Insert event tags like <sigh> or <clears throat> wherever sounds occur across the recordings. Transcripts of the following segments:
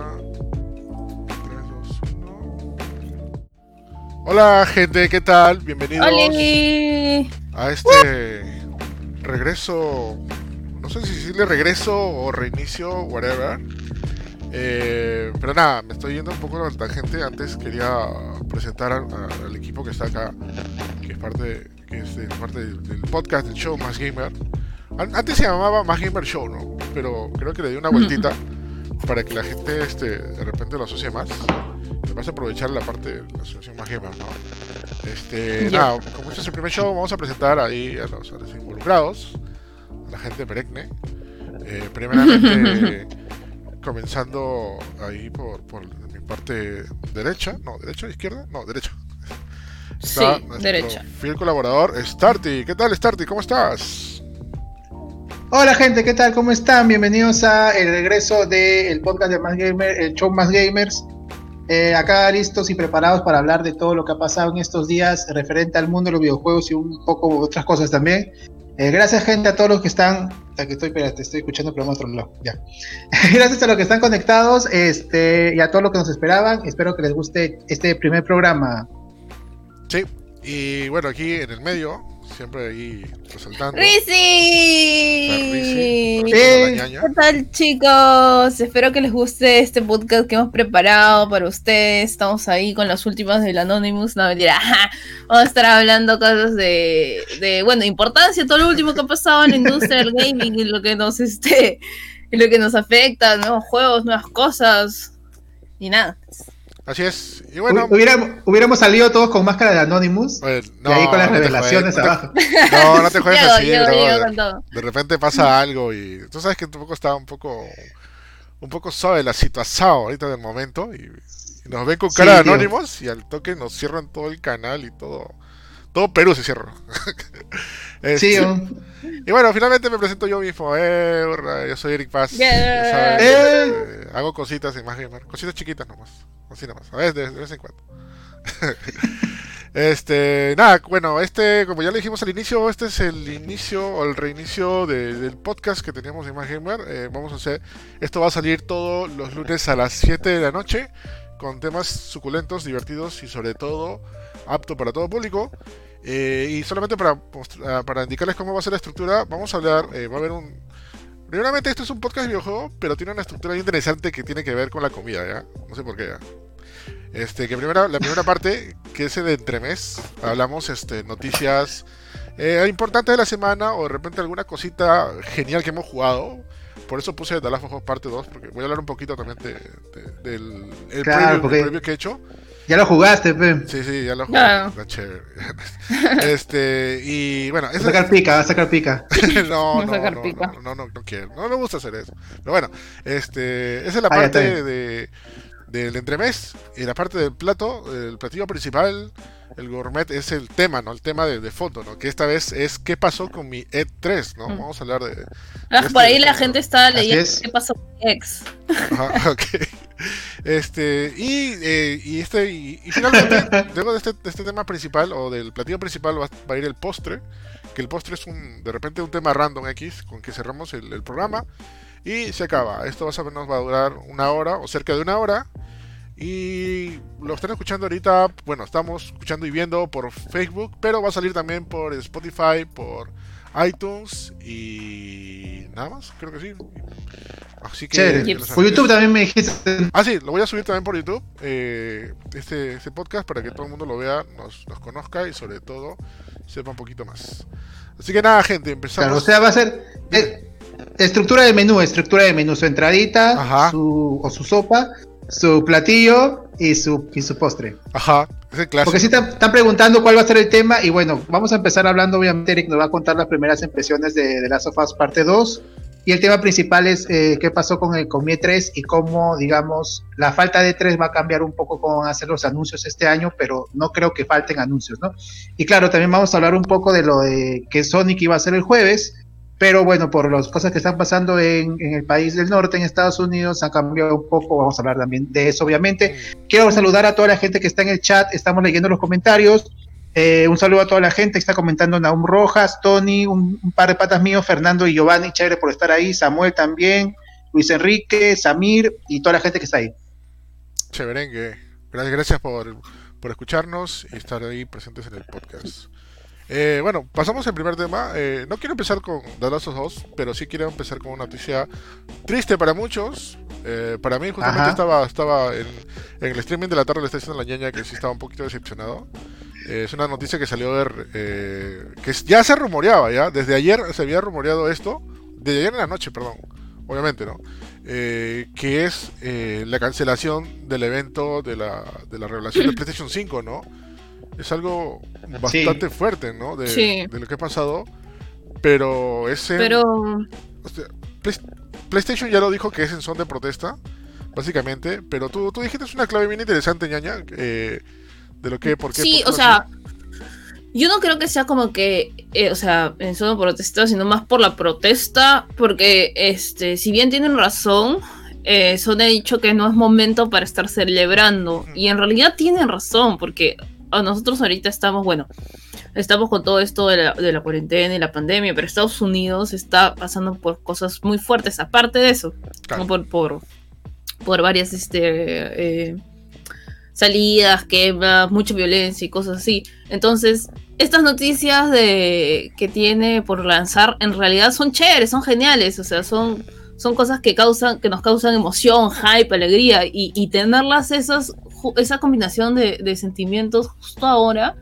una. 3, 2, 1. Hola, gente, ¿qué tal? Bienvenidos ¡Oli! a este regreso. No sé si decirle regreso o reinicio, whatever. Eh, pero nada, me estoy yendo un poco la tangente. Antes quería presentar al, al equipo que está acá, que es parte, que es de- parte del, del podcast del show Más Gamer. An- Antes se llamaba Más Gamer Show, ¿no? Pero creo que le di una vueltita para que la gente este, de repente lo asocie más. Me vas a aprovechar la parte de la asociación Más Gamer, ¿no? Este, Ya. nada, como este es el primer show, vamos a presentar ahí a los, a los involucrados, a la gente peregne. Eh, primeramente, <laughs> comenzando ahí por, por mi parte derecha, no, derecha, izquierda, no, derecha. Sí, nuestro derecha. Fiel colaborador, Starty. ¿Qué tal, Starty? ¿Cómo estás? Hola gente, ¿qué tal? ¿Cómo están? Bienvenidos a el regreso del podcast de Más Gamer, el show Más Gamers. Eh, acá listos y preparados para hablar de todo lo que ha pasado en estos días referente al mundo de los videojuegos y un poco otras cosas también. Eh, gracias gente a todos los que están, aquí estoy, espérate, estoy escuchando pero en otro lado, ya. <laughs> gracias a los que están conectados, este, y a todos los que nos esperaban. Espero que les guste este primer programa. Sí. Y bueno, aquí en el medio, siempre ahí resaltando. Ñaña. ¿Qué tal chicos? Espero que les guste este podcast que hemos preparado para ustedes. Estamos ahí con las últimas del Anonymous. No, mentira. <laughs> Vamos a estar hablando cosas de, de, bueno, importancia, todo lo último que ha pasado en la industria del gaming y lo que nos, este, y lo que nos afecta, nuevos juegos, nuevas cosas. Y nada. Así es. Y bueno, Hu- hubiéramos, hubiéramos salido todos con máscara de Anonymous pues, y ahí con las no revelaciones juegues, abajo. No, <laughs> no, no te juegues así, con todo. De repente pasa algo y tú sabes que un poco está un poco un poco suave la situación ahorita del momento y, y nos ven con Sí, cara de tío. anónimos y al toque nos cierran todo el canal y todo todo Perú se cierra. <laughs> Sí, Este, y bueno, finalmente me presento yo mismo. Eh, yo soy Eric Paz. Yeah. Eh. este, hago cositas en más gamer, cositas chiquitas nomás, así nomás, a veces, de, de vez en cuando. <laughs> Este, nada, bueno, este, como ya le dijimos al inicio, este es el inicio o el reinicio de- del podcast que teníamos en Más Gamer. Eh, vamos a hacer, esto va a salir todos los lunes a las 7 de la noche con temas suculentos, divertidos y sobre todo apto para todo público. Eh, y solamente para, ah, para indicarles cómo va a ser la estructura, vamos a hablar, eh, va a haber un... Primeramente esto es un podcast de videojuego, pero tiene una estructura bien interesante que tiene que ver con la comida, ¿ya? No sé por qué, ¿ya? Este, que primera, la primera parte, que es el entremés, hablamos este, noticias eh, importantes de la semana o de repente alguna cosita genial que hemos jugado. Por eso puse The Last of Us parte 2, porque voy a hablar un poquito también de, de- del el Claro, preview, el preview que he hecho. Ya lo jugaste, pe. Sí, sí, ya lo jugué. Claro. Está chévere. <laughs> este, y bueno, Va a sacar pica, va a sacar pica. <laughs> no, no, sacar no, pica. no, no, no, no quiero. No me gusta hacer eso. Pero bueno, este, esa es la Ah, parte de, del entremés y la parte del plato, el platillo principal, el gourmet es el tema, ¿no? El tema de, de fondo, ¿no? Que esta vez es qué pasó con mi E3, ¿no? Mm. Vamos a hablar de... Ah, Este- por ahí la gente está leyendo es. qué pasó con mi ex. Ajá, <laughs> ok. Este, y, eh, y este, y, y finalmente, <laughs> luego de este, de este tema principal o del platillo principal va, va a ir el postre, que el postre es un, de repente un tema random X con que cerramos el, el programa y se acaba. Esto más o menos va a durar una hora o cerca de una hora. Y lo están escuchando ahorita, bueno, estamos escuchando y viendo por Facebook, pero va a salir también por Spotify, por iTunes y nada más, creo que sí. Así que Chévere. Por. YouTube también me dijiste. Ah, sí, lo voy a subir también por YouTube, eh, este, este podcast, para que todo el mundo lo vea, nos, nos conozca y sobre todo sepa un poquito más. Así que nada, gente, empezamos. Claro, o sea, va a ser eh, estructura de menú, estructura de menú, su entradita, su, o su sopa, su platillo y su, y su postre. Ajá, es clásico. Porque sí están, están preguntando cuál va a ser el tema y bueno, vamos a empezar hablando, obviamente Eric nos va a contar las primeras impresiones de, de Last of Us parte 2 y el tema principal es eh, qué pasó con el con Mi 3 y cómo, digamos, la falta de 3 va a cambiar un poco cómo van a ser los anuncios este año, pero no creo que falten anuncios, ¿no? Y claro, también vamos a hablar un poco de lo de que Sonic iba a ser el jueves, pero bueno, por las cosas que están pasando en, el país del norte, en Estados Unidos, han cambiado un poco, vamos a hablar también de eso, obviamente. Quiero saludar a toda la gente que está en el chat, estamos leyendo los comentarios. Eh, un saludo a toda la gente que está comentando, Naum Rojas, Tony, un, un par de patas míos, Fernando y Giovanni, chévere por estar ahí, Samuel también, Luis Enrique, Samir y toda la gente que está ahí. Chéverengue. Gracias, gracias por, por escucharnos y estar ahí presentes en el podcast. Eh, bueno, pasamos al primer tema. Eh, no quiero empezar con The Last of Us, pero sí quiero empezar con una noticia triste para muchos. Eh, para mí, justamente Ajá. estaba, estaba en, en el streaming de la tarde, le está diciendo la ñaña que sí estaba un poquito decepcionado. Eh, es una noticia que salió de. eh, que ya se rumoreaba, ya. Desde ayer se había rumoreado esto. Desde ayer en la noche, perdón. Obviamente, ¿no? Eh, que es eh, la cancelación del evento de la, de la revelación de <clears throat> PlayStation 5, ¿no? Es algo bastante fuerte, ¿no? De, Sí. de lo que ha pasado. Pero ese. Pero o sea, Play- PlayStation ya lo dijo que es en son de protesta, básicamente. Pero tú, tú dijiste una clave bien interesante, ñaña. eh, de lo que, por qué. sí, por o sea, yo no creo que sea como que, eh, o sea, en solo protesta, sino más por la protesta, porque, este, si bien tienen razón, eh, Sony ha dicho que no es momento para estar celebrando, y en realidad tienen razón, porque nosotros ahorita estamos, bueno, estamos con todo esto de la, de la cuarentena y la pandemia, pero Estados Unidos está pasando por cosas muy fuertes, aparte de eso, Claro. ¿no? por, por, por varias, este... eh, salidas, quemas, mucha violencia y cosas así. Entonces, estas noticias de que tiene por lanzar en realidad son chéveres, son geniales, o sea, son, son cosas que causan, que nos causan emoción, hype, alegría, y, y tenerlas esas, esa combinación de, de sentimientos justo ahora,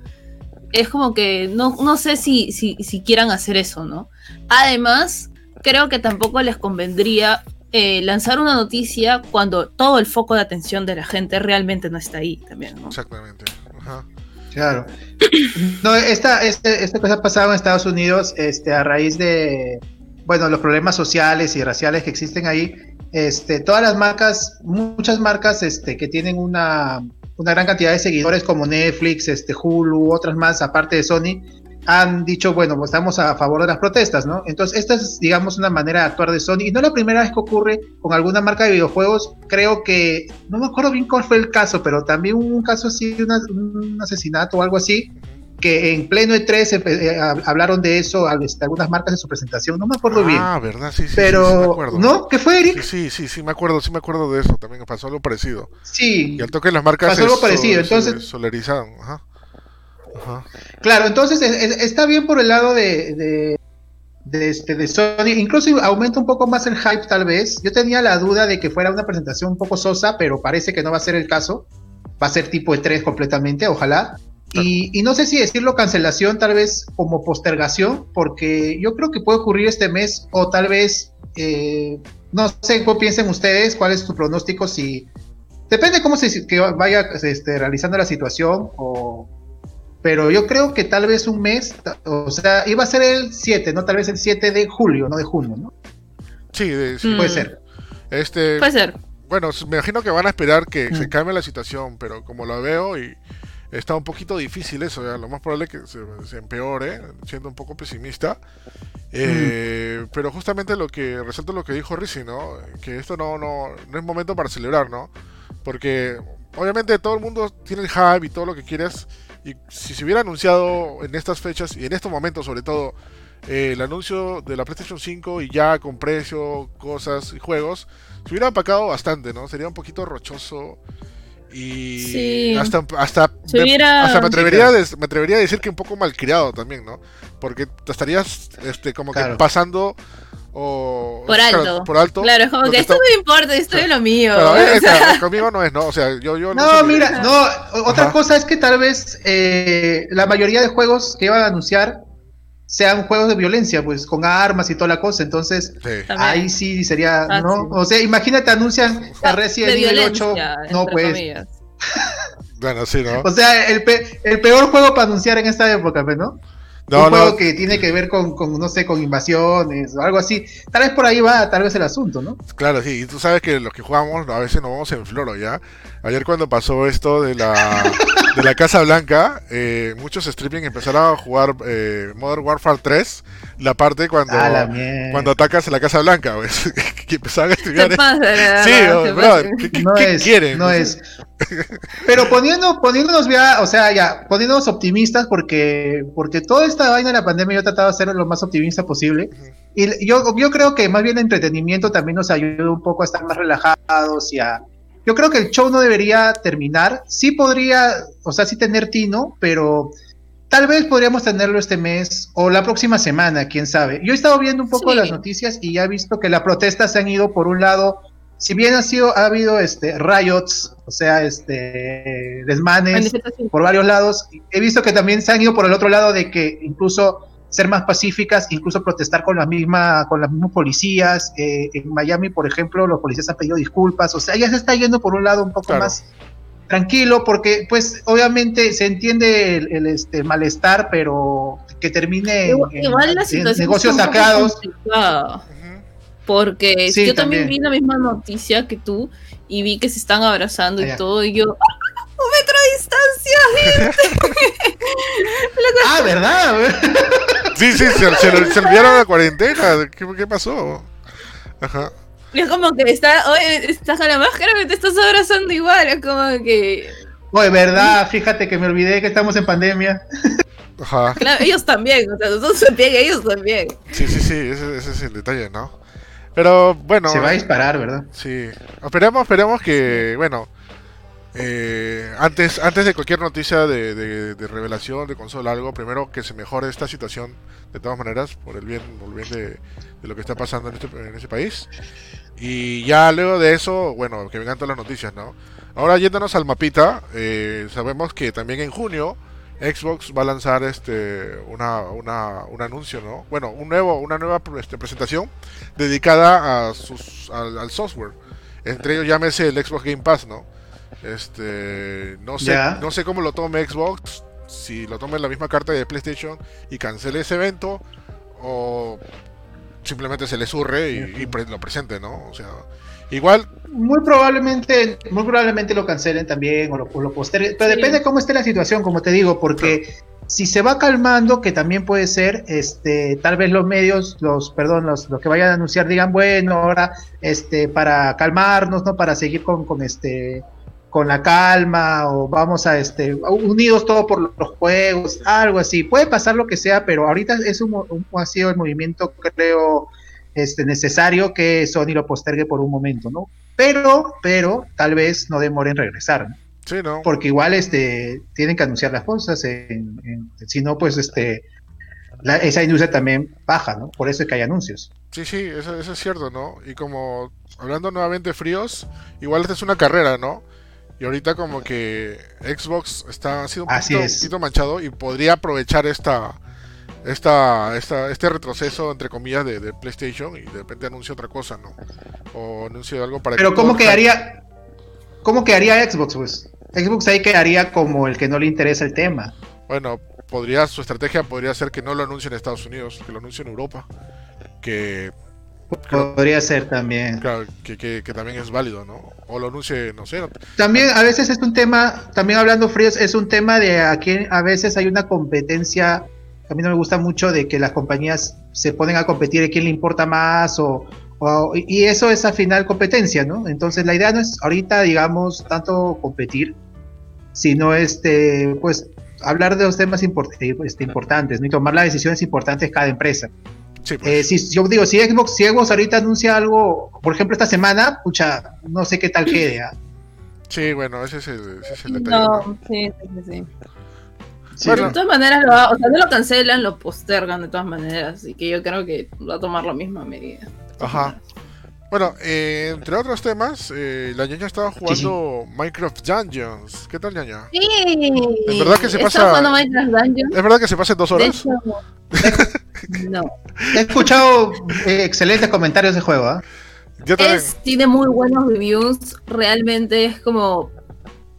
es como que no, no sé si, si, si quieran hacer eso, ¿no? Además, creo que tampoco les convendría eh, lanzar una noticia cuando todo el foco de atención de la gente realmente no está ahí también, ¿no? Exactamente. Ajá. Claro. <coughs> No, esta, este, esta cosa ha pasado en Estados Unidos este, a raíz de, bueno, los problemas sociales y raciales que existen ahí. Este, todas las marcas, muchas marcas este, que tienen una, una gran cantidad de seguidores como Netflix, este, Hulu, otras más, aparte de Sony, han dicho, bueno, pues estamos a favor de las protestas, ¿no? Entonces, esta es, digamos, una manera de actuar de Sony. Y no es la primera vez que ocurre con alguna marca de videojuegos. Creo que, no me acuerdo bien cuál fue el caso, pero también un caso así, una- un asesinato o algo así, que en pleno E3 empe- eh, hab- hablaron de eso a- este, algunas marcas en su presentación. No me acuerdo bien. Ah, ¿verdad? Sí, sí, sí, sí, Pero, me acuerdo. ¿no? ¿Qué fue, Eric? Sí, sí, sí, sí, me acuerdo, sí me acuerdo de eso. También pasó algo parecido. Sí, Y al toque las marcas Pasó algo parecido, entonces- solarizaron. Ajá. Ajá. claro. Entonces, es- es- está bien por el lado de, de, de este, de Sony. Incluso aumenta un poco más el hype, tal vez. Yo tenía la duda de que fuera una presentación un poco sosa, pero parece que no va a ser el caso. Va a ser tipo E3 completamente, ojalá. Y, y no sé si decirlo cancelación, tal vez como postergación, porque yo creo que puede ocurrir este mes o tal vez, eh, no sé, ¿qué piensen ustedes? ¿Cuál es su pronóstico? Si depende cómo se que vaya este, realizando la situación, o, pero yo creo que tal vez un mes, o sea, iba a ser el 7, ¿no? Tal vez el 7 de julio, no de junio, ¿no? Sí, de- sí. Mm. Puede ser. Este, Puede ser. bueno, me imagino que van a esperar que se Mm. cambie la situación, pero como lo veo y está un poquito difícil eso, ya, lo más probable es que se, se empeore, siendo un poco pesimista. Eh, Pero justamente lo que resalto lo que dijo Rizzi, ¿no? Que esto no, no, no es momento para celebrar, ¿no? Porque obviamente todo el mundo tiene el hype y todo lo que quieres. Y si se hubiera anunciado en estas fechas y en estos momentos sobre todo eh, el anuncio de la PlayStation 5 y ya con precio, cosas y juegos, se hubiera apacado bastante, ¿no? Sería un poquito rochoso y Sí. hasta, hasta, me, hubiera- hasta me, Sí, atrevería claro. a des- me atrevería a decir que un poco malcriado también, ¿no? Porque te estarías este, como que Claro. pasando o Por claro, alto. por alto. Claro, es como que que esto está- no me importa, esto es lo mío. Eh, <laughs> sea, claro, conmigo no es, ¿no? O sea, yo, yo No, que- mira, no, otra Ajá. cosa es que tal vez eh, la mayoría de juegos que iban a anunciar sean juegos de violencia, pues con armas y toda la cosa, entonces Sí. Ahí sí sería, Ah, ¿no? sí. O sea, imagínate, anuncian a Resident de Evil 8, violencia, no pues, comillas. Bueno, sí, ¿no? <laughs> o sea, el, pe- el peor juego para anunciar en esta época, pues, ¿no? No, un juego no, que tiene que ver con, con, no sé, con invasiones o algo así. Tal vez por ahí va, tal vez el asunto, ¿no? claro, sí. Y tú sabes que los que jugamos a veces nos vamos en floro, ¿ya? Ayer cuando pasó esto de la, <laughs> de la Casa Blanca, eh, muchos streaming empezaron a jugar eh, Modern Warfare 3, la parte cuando, A la mierda. cuando atacas la Casa Blanca, pues, <laughs> que empezaban a streamear. Sí, ¿qué, qué- no qué es, quieren? no es. Pero poniendo, poniéndonos ya, o sea, ya, poniéndonos optimistas porque, porque toda esta vaina de la pandemia yo he tratado de ser lo más optimista posible. Y yo, yo creo que más bien el entretenimiento también nos ayuda un poco a estar más relajados y a... Yo creo que el show no debería terminar. Sí podría, o sea, sí tener tino, pero tal vez podríamos tenerlo este mes o la próxima semana, quién sabe. Yo he estado viendo un poco Sí. las noticias y ya he visto que las protestas se han ido por un lado, si bien ha sido, ha habido este riots, o sea, este desmanes por varios lados. He visto que también se han ido por el otro lado de que incluso ser más pacíficas, incluso protestar con la misma, con los mismos policías. Eh, en Miami, por ejemplo, los policías han pedido disculpas. O sea, ya se está yendo por un lado un poco Claro. más tranquilo, porque pues obviamente se entiende el, el, este malestar, pero que termine Igual, en- igual la en situación negocios sacados. Porque Sí, yo también. también. vi la misma noticia que tú y vi que se están abrazando y todo y yo ¡Ah, un metro de distancia <laughs> Ah, ¿verdad? Sí, sí, se, se, se olvidaron la cuarentena. ¿Qué, qué pasó? Ajá. Y es como que está oye estás con la máscara pero te estás abrazando igual es como que Oye, ¿verdad? Fíjate que me olvidé que estamos en pandemia. Ajá. claro, ellos también o sea nosotros también ellos también Sí, sí, sí, ese, ese es el detalle, ¿no? Pero bueno. Se va a disparar, ¿verdad? Sí. Esperemos, esperemos que, bueno, eh, antes, antes de cualquier noticia de, de- de revelación de consola algo, primero que se mejore esta situación de todas maneras, por el bien, por el bien de, de lo que está pasando en este, en ese país. Y ya luego de eso, bueno, que vengan todas las noticias, ¿no? Ahora yéndonos al mapita, eh, sabemos que también en junio Xbox va a lanzar este una, una, un anuncio, ¿no? Bueno, un nuevo, una nueva este, presentación dedicada a sus, al, al software. Entre ellos llámese el Xbox Game Pass, ¿no? Este, no sé, no sé cómo lo tome Xbox, si lo tome en la misma carta de PlayStation y cancele ese evento o simplemente se le surre y, y pre- lo presente, ¿no? O sea, igual, Muy probablemente, muy probablemente lo cancelen también o lo, o lo posterguen, pero Sí. depende de cómo esté la situación, como te digo, porque si se va calmando, que también puede ser, este, tal vez los medios, los, perdón, los, los que vayan a anunciar digan, bueno, ahora, este, para calmarnos, ¿no? Para seguir con, con este, con la calma, o vamos a, este, unidos todos por los juegos, algo así. Puede pasar lo que sea, pero ahorita es un, un- ha sido el movimiento, creo, este, necesario que Sony lo postergue por un momento, ¿no? Pero, pero, tal vez no demore en regresar, ¿no? sí, ¿no? porque igual este tienen que anunciar las cosas en- en- si no pues este la- esa industria también baja no por eso es que hay anuncios Sí, sí, eso, eso es cierto, ¿no? Y como hablando nuevamente fríos, igual esta es una carrera, ¿no? Y ahorita como que Xbox está ha sido un poquito, un poquito manchado y podría aprovechar esta esta, esta este retroceso entre comillas de, de PlayStation y de repente anuncia otra cosa, ¿no? O anuncia algo para pero que cómo quedaría cómo quedaría Xbox pues Xbox ahí quedaría como el que no le interesa el tema Bueno, podría su estrategia podría ser que no lo anuncie en Estados Unidos, que lo anuncie en Europa, que podría ser también claro, que, que, que también es válido, ¿no? O lo anuncie, no sé, también a veces es un tema también hablando fríos es un tema de a quién a veces hay una competencia a mí no me gusta mucho de que las compañías se ponen a competir a quién le importa más o, o- y eso es al final competencia, ¿no? Entonces la idea no es ahorita, digamos, tanto competir, sino este, pues hablar de los temas import- eh, este, importantes, ¿no? Y tomar las decisiones importantes cada empresa. sí, pues, Eh, si yo digo, si Xbox, si Xbox ahorita anuncia algo, por ejemplo esta semana, pucha, no sé qué tal quede. ¿ah? sí, bueno, ese es el, ese es el detalle. ¿no? no sí sí sí, sí. Sí, Bueno. de todas maneras lo va- o sea no lo cancelan lo postergan de todas maneras así que yo creo que va a tomar la misma medida Ajá. Bueno, eh, entre otros temas, eh, la ñaña estaba jugando Minecraft Dungeons. ¿Qué tal, ñaña? Sí. ¿Es verdad que se Estaba pasa- jugando Minecraft Dungeons. ¿Es verdad que se pasen dos De horas? hecho, <laughs> no. He escuchado eh, excelentes comentarios de juego. ¿ah? Es, tiene muy buenos reviews. Realmente es como.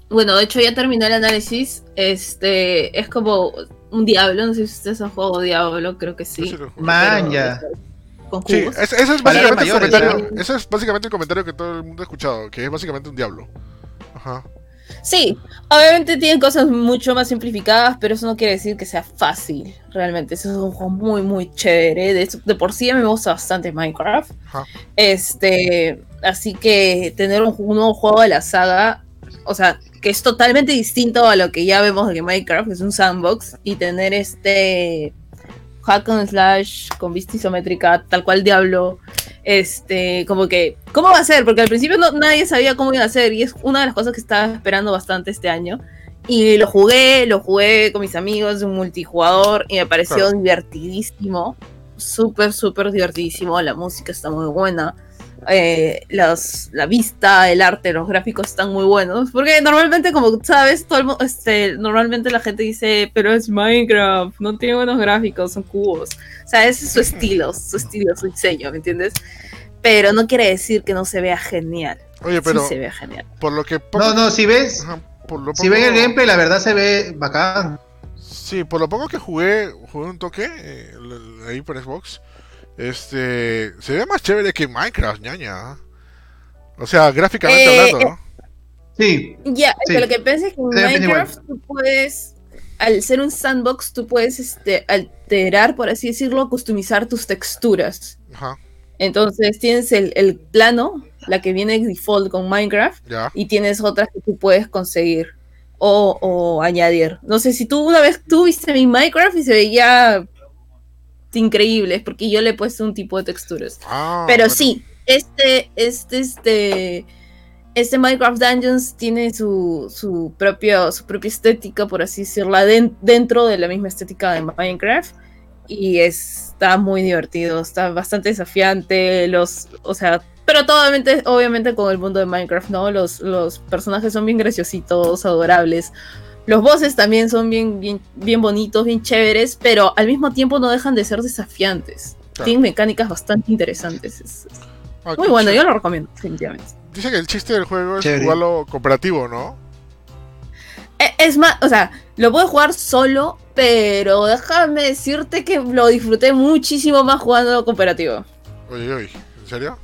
Bueno, de hecho ya terminó el análisis. Este es como un diablo. No sé si ustedes han jugado Diablo, creo que sí. Yo sí lo jugué. Man, ya. Con Sí, cubos. es- ese es básicamente el comentario. ¿no? Ese es básicamente el comentario que todo el mundo ha escuchado, que es básicamente un diablo. Ajá. Sí, obviamente tiene cosas mucho más simplificadas, pero eso no quiere decir que sea fácil. Realmente, eso es un juego muy, muy chévere. De, hecho, de por sí a mí me gusta bastante Minecraft. Ajá. Este, así que tener un, un nuevo juego de la saga, o sea, que es totalmente distinto a lo que ya vemos de que Minecraft es un sandbox y tener este hack and slash con vista isométrica, tal cual Diablo. Este, como que, ¿cómo va a ser? Porque al principio no, nadie sabía cómo iba a ser y es una de las cosas que estaba esperando bastante este año. Y lo jugué, lo jugué con mis amigos, un multijugador, y me pareció Claro. divertidísimo. Súper, súper divertidísimo. La música está muy buena. Eh, las- la vista, el arte, los gráficos están muy buenos. Porque normalmente, como sabes, todo el este, normalmente la gente dice, pero es Minecraft, no tiene buenos gráficos, son cubos. O sea, ese es su estilo, su estilo, su diseño, ¿me entiendes? Pero no quiere decir que no se vea genial. Oye, pero sí se ve genial. por lo que poco- No, no, si ves, Ajá, por lo si ven el poco- gameplay, la verdad se ve bacán. Sí, por lo poco que jugué, jugué un toque eh, ahí por Xbox. Este, se ve más chévere que Minecraft, ñaña. O sea, gráficamente Eh, hablando, ¿no? Sí, Ya, Sí. pero lo que pasa es que en Se Minecraft tú puedes, al ser un sandbox, tú puedes este, alterar, por así decirlo, customizar tus texturas. Ajá, Entonces tienes el, el plano, la que viene default con Minecraft, ya. y tienes otras que tú puedes conseguir o, o añadir. No sé si tú una vez tú viste mi Minecraft y se veía increíble, es porque yo le he puesto un tipo de texturas. Ah, Pero bueno. sí, este, este, este, este Minecraft Dungeons tiene su, su, propio, su propia estética, por así decirla, den- dentro de la misma estética de Minecraft. Y está muy divertido, está bastante desafiante, los, o sea, pero totalmente, obviamente con el mundo de Minecraft, ¿no? Los, los personajes son bien graciositos, adorables. Los bosses también son bien, bien, bien bonitos, bien chéveres, pero al mismo tiempo no dejan de ser desafiantes. Claro. Tienen mecánicas bastante interesantes. Es- es Ah, muy bueno, yo lo recomiendo, definitivamente. Dice que el chiste del juego es Chévere. jugarlo cooperativo, ¿no? E- Es más, o sea, lo puedo jugar solo, pero déjame decirte que lo disfruté muchísimo más jugando cooperativo. Oye, oye, ¿en serio?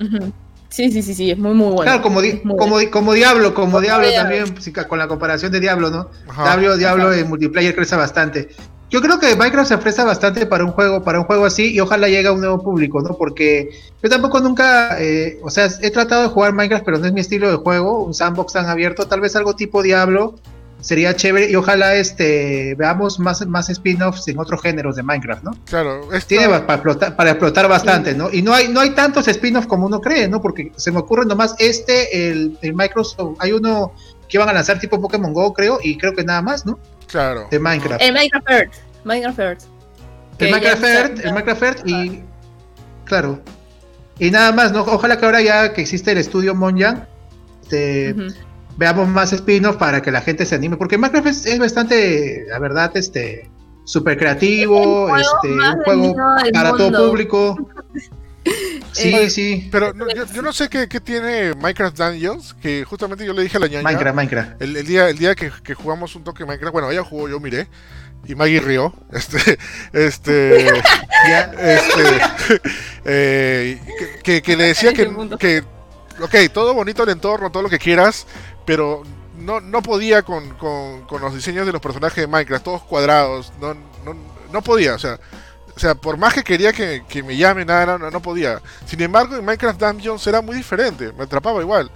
Ujú. Sí, sí, sí, sí, es muy, muy bueno. claro, como, di- Muy como, di- como Diablo, como Como Diablo Diablo. también, con la comparación de Diablo, ¿no? Ajá. Diablo, Diablo Ajá. en multiplayer crece bastante. Yo creo que Minecraft se presta bastante para un juego, para un juego así, y ojalá llegue a un nuevo público, ¿no? Porque yo tampoco nunca, eh, o sea, he tratado de jugar Minecraft, pero no es mi estilo de juego, un sandbox tan abierto, tal vez algo tipo Diablo sería chévere, y ojalá este veamos más, más spin-offs en otros géneros de Minecraft, ¿no? Claro, esta- Tiene para explotar, para explotar bastante, ¿no? Y no hay, no hay tantos spin-offs como uno cree, ¿no? Porque se me ocurre nomás este, el, el Microsoft, hay uno que iban a lanzar tipo Pokémon Go, creo, y creo que nada más, ¿no? claro. De Minecraft. El Minecraft Earth. Minecraft Earth. El Minecraft Earth, el Minecraft Earth y. Claro. Y nada más, ¿no? Ojalá que ahora ya que existe el estudio Monjang, este. Veamos más spin-off para que la gente se anime. Porque Minecraft es, es bastante, la verdad, este. Súper creativo, este, un juego para todo público. <laughs> Sí, Eh, sí. Pero no, yo, yo no sé qué, qué tiene Minecraft Dungeons, que justamente yo le dije a la ñaña. Minecraft, Minecraft. El, el día, el día que, que jugamos un toque Minecraft, bueno, ella jugó, yo miré, y Maggie rió. <laughs> Este, este, <laughs> Ya. este, eh, que, que- que le decía que, ok, todo bonito el entorno, todo lo que quieras, pero no, no podía con, con, con los diseños de los personajes de Minecraft, todos cuadrados, no, no, no podía, o sea, o sea, por más que quería que, que me llamen, nada, no, no podía. Sin embargo, en Minecraft Dungeons era muy diferente, me atrapaba igual.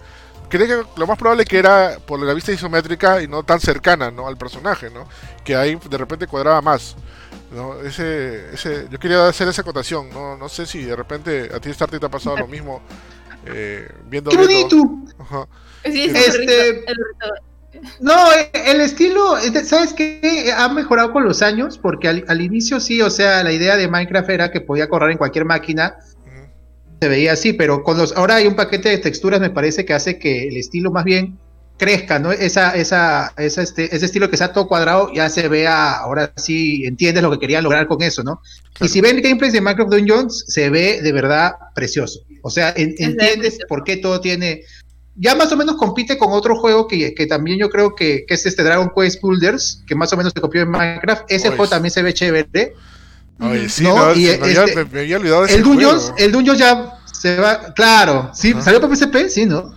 Creo que lo más probable que era por la vista isométrica y no tan cercana ¿no? al personaje, ¿no? Que ahí de repente cuadraba más. ¿no? Ese, ese, yo quería hacer esa acotación, no, no sé si de repente a ti Starty te ha pasado lo mismo eh, viendo ¡Qué bonito! Ajá. Sí, es Este-. No, el estilo, ¿sabes qué? Ha mejorado con los años, porque al, al inicio sí, o sea, la idea de Minecraft era que podía correr en cualquier máquina, se veía así, pero con los, ahora hay un paquete de texturas, me parece que hace que el estilo más bien crezca, ¿no? Esa, esa, esa este, ese estilo que sea todo cuadrado ya se vea, ahora sí entiendes lo que querían lograr con eso, ¿no? Y Claro. si ven gameplays de Minecraft Dungeons, se ve de verdad precioso. O sea, en- de entiendes por qué todo tiene. Ya más o menos compite con otro juego que, que también yo creo que, que es este Dragon Quest Builders, que más o menos se copió en Minecraft. Ese Oye, juego también se ve chévere. Oye, sí, No, no, y se me, había, este- me- me había olvidado de ese El Dungeons, juego. el Dungeons ya se va. Claro, sí, Ajá. salió para PSP, sí, ¿no?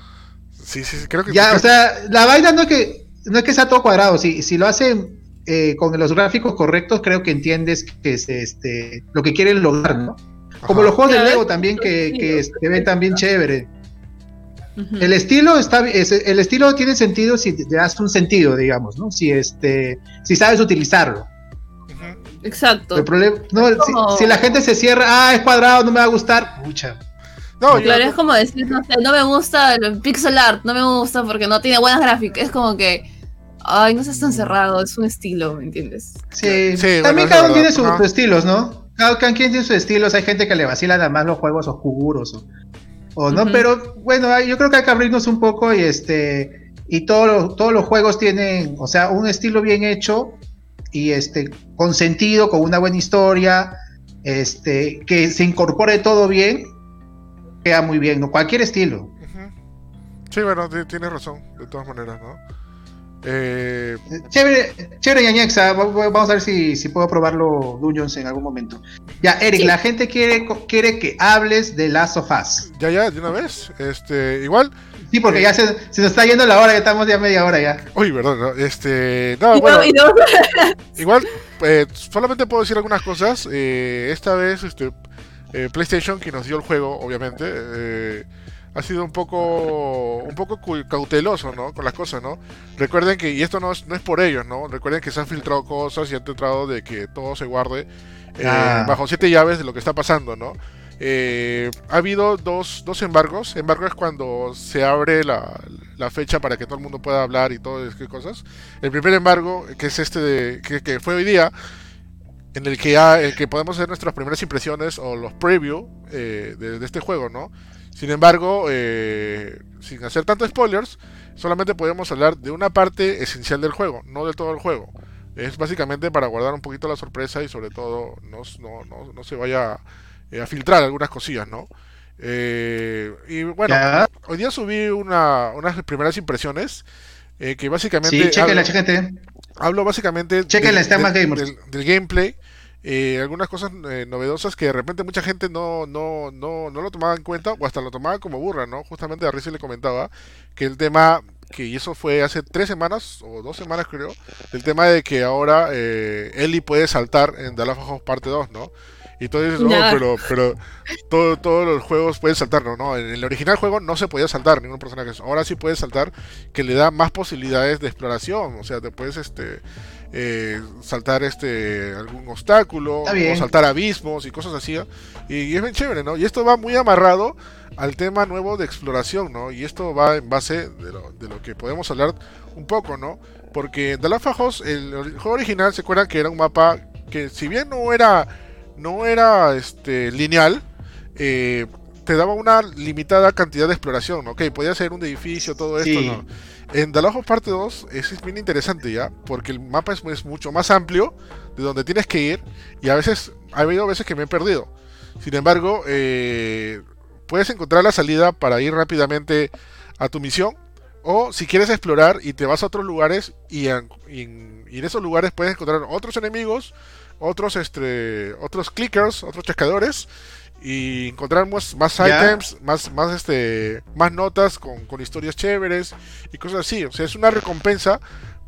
Sí, sí, sí, creo que Ya, creo- o sea, la vaina no es que no es que sea todo cuadrado, si, si lo hacen eh, con los gráficos correctos, creo que entiendes que es este lo que quieren lograr, ¿no? Como ajá. los juegos de Lego también que, que se ven también chévere. El estilo está es- el estilo tiene sentido si te das un sentido, digamos, ¿no? Si este si sabes utilizarlo. Exacto. El problema, no, si, si la gente se cierra, ah, es cuadrado, no me va a gustar. Pucha. No, yo- Claro, es como decir, no sé, no me gusta el pixel art, no me gusta porque no tiene buenas gráficas. Es como que, ay, no seas tan cerrado, es un estilo, ¿me entiendes? Sí, Sí, bueno, también es cada uno tiene sus sus estilos, ¿no? Cada, cada quien tiene sus estilos. Hay gente que le vacila nada más los juegos oscuros o, o no, Ujú. pero bueno, yo creo que hay que abrirnos un poco y este y todos los, todos los juegos tienen, o sea, un estilo bien hecho y este con sentido, con una buena historia, este que se incorpore todo bien, queda muy bien, ¿no? Cualquier estilo. Ujú. Sí, bueno, ti- tienes razón, de todas maneras, ¿no? Eh, Chévere, chévere Ñañexa, va- va- vamos a ver si, si puedo probarlo Dungeons en algún momento. Ya, Eric, Sí. la gente quiere, quiere que hables de Last of Us. ya, ya, de una vez. Este, igual, Sí, porque ya se, se nos está yendo la hora, ya estamos ya media hora ya. uy, perdón, ¿no? este, no, Y bueno, no- y no- igual, eh, solamente puedo decir algunas cosas. Eh, esta vez, este, eh, PlayStation, que nos dio el juego, obviamente, eh, ha sido un poco, un poco cauteloso, ¿no? Con las cosas, ¿no? Recuerden que, y esto no es, no es por ellos, ¿no? Recuerden que se han filtrado cosas y han tratado de que todo se guarde eh, Ah. bajo siete llaves de lo que está pasando, ¿no? Eh, ha habido dos, dos embargos. Embargo es cuando se abre la, la fecha para que todo el mundo pueda hablar y todas esas cosas. El primer embargo, que es este de, que, que fue hoy día, en el que, ya, el que podemos hacer nuestras primeras impresiones o los preview eh, de, de este juego, ¿no? Sin embargo, eh, sin hacer tantos spoilers, solamente podemos hablar de una parte esencial del juego, no de todo el juego. Es básicamente para guardar un poquito la sorpresa y sobre todo no, no, no, no se vaya eh, a filtrar algunas cosillas, ¿no? Eh, y bueno, Ya. hoy día subí una, unas primeras impresiones que básicamente Sí, chequenla, hablo, chequenla. Hablo básicamente Chequenla, está en del- Más Gamers. del, del gameplay, eh, algunas cosas eh, novedosas que de repente mucha gente no, no, no, no lo tomaba en cuenta o hasta lo tomaba como burra, ¿no? Justamente a Rizzi le comentaba que el tema, que y eso fue hace tres semanas o dos semanas creo, el tema de que ahora eh, Ellie puede saltar en The Last of Us parte 2, ¿no? Y tú dices, oh, Ya. pero, pero todo- todos los juegos pueden saltar, ¿no? no, en el original juego no se podía saltar ningún personaje, ahora sí puedes saltar, que le da más posibilidades de exploración, o sea, te puedes este eh, saltar este algún obstáculo o saltar abismos y cosas así, ¿no? y, y es bien chévere, ¿no? Y esto va muy amarrado al tema nuevo de exploración, ¿no? Y esto va en base de lo, de lo que podemos hablar un poco, ¿no? Porque The Last of Us, el, el juego original, se acuerdan que era un mapa que si bien no era no era este lineal, eh, te daba una limitada cantidad de exploración. Ok, podía ser un edificio, todo esto, Sí. ¿no? En The Last of Us Parte 2 eso es bien interesante ya, porque el mapa es, es mucho más amplio de donde tienes que ir y a veces, ha habido veces que me he perdido. Sin embargo, eh, puedes encontrar la salida para ir rápidamente a tu misión o si quieres explorar y te vas a otros lugares y en, y en- y en esos lugares puedes encontrar otros enemigos, otros este, otros clickers, otros chascadores y encontrar más, más items, más, más este, más notas con, con historias chéveres y cosas así. O sea, es una recompensa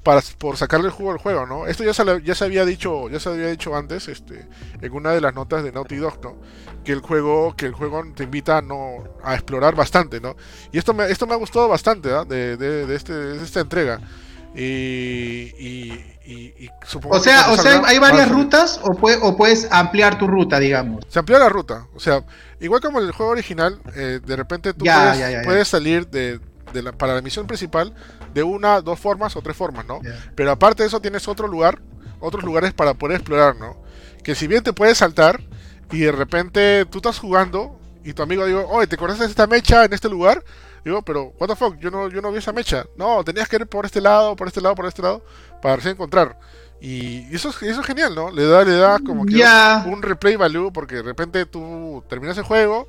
para, por sacarle el jugo al juego, ¿no? Esto ya se, ya se había dicho, ya se había dicho antes, este, en una de las notas de Naughty Dog, ¿no? Que el juego, que el juego te invita a no, a explorar bastante, ¿no? Y esto me, esto me ha gustado bastante, ¿ah? de, de, de este, de esta entrega. Y, y, y- y supongo O que sea, cuando o sea, hay varias rutas o, puede- o puedes ampliar tu ruta, digamos. Se amplió la ruta. O sea, igual como en el juego original, eh, de repente tú Ya, puedes, ya, ya, ya. puedes salir de, de la, para la misión principal de una, dos formas o tres formas, ¿no? Ya. Pero aparte de eso tienes otro lugar, otros lugares para poder explorar, ¿no? Que si bien te puedes saltar y de repente tú estás jugando y tu amigo digo, oye, ¿te conoces esta mecha en este lugar? Digo, pero, what the fuck, yo no, yo no vi esa mecha. No, tenías que ir por este lado, por este lado, por este lado, para recién encontrar. Y eso es, eso es genial, ¿no? Le da, le da como que un replay value porque de repente tú terminas el juego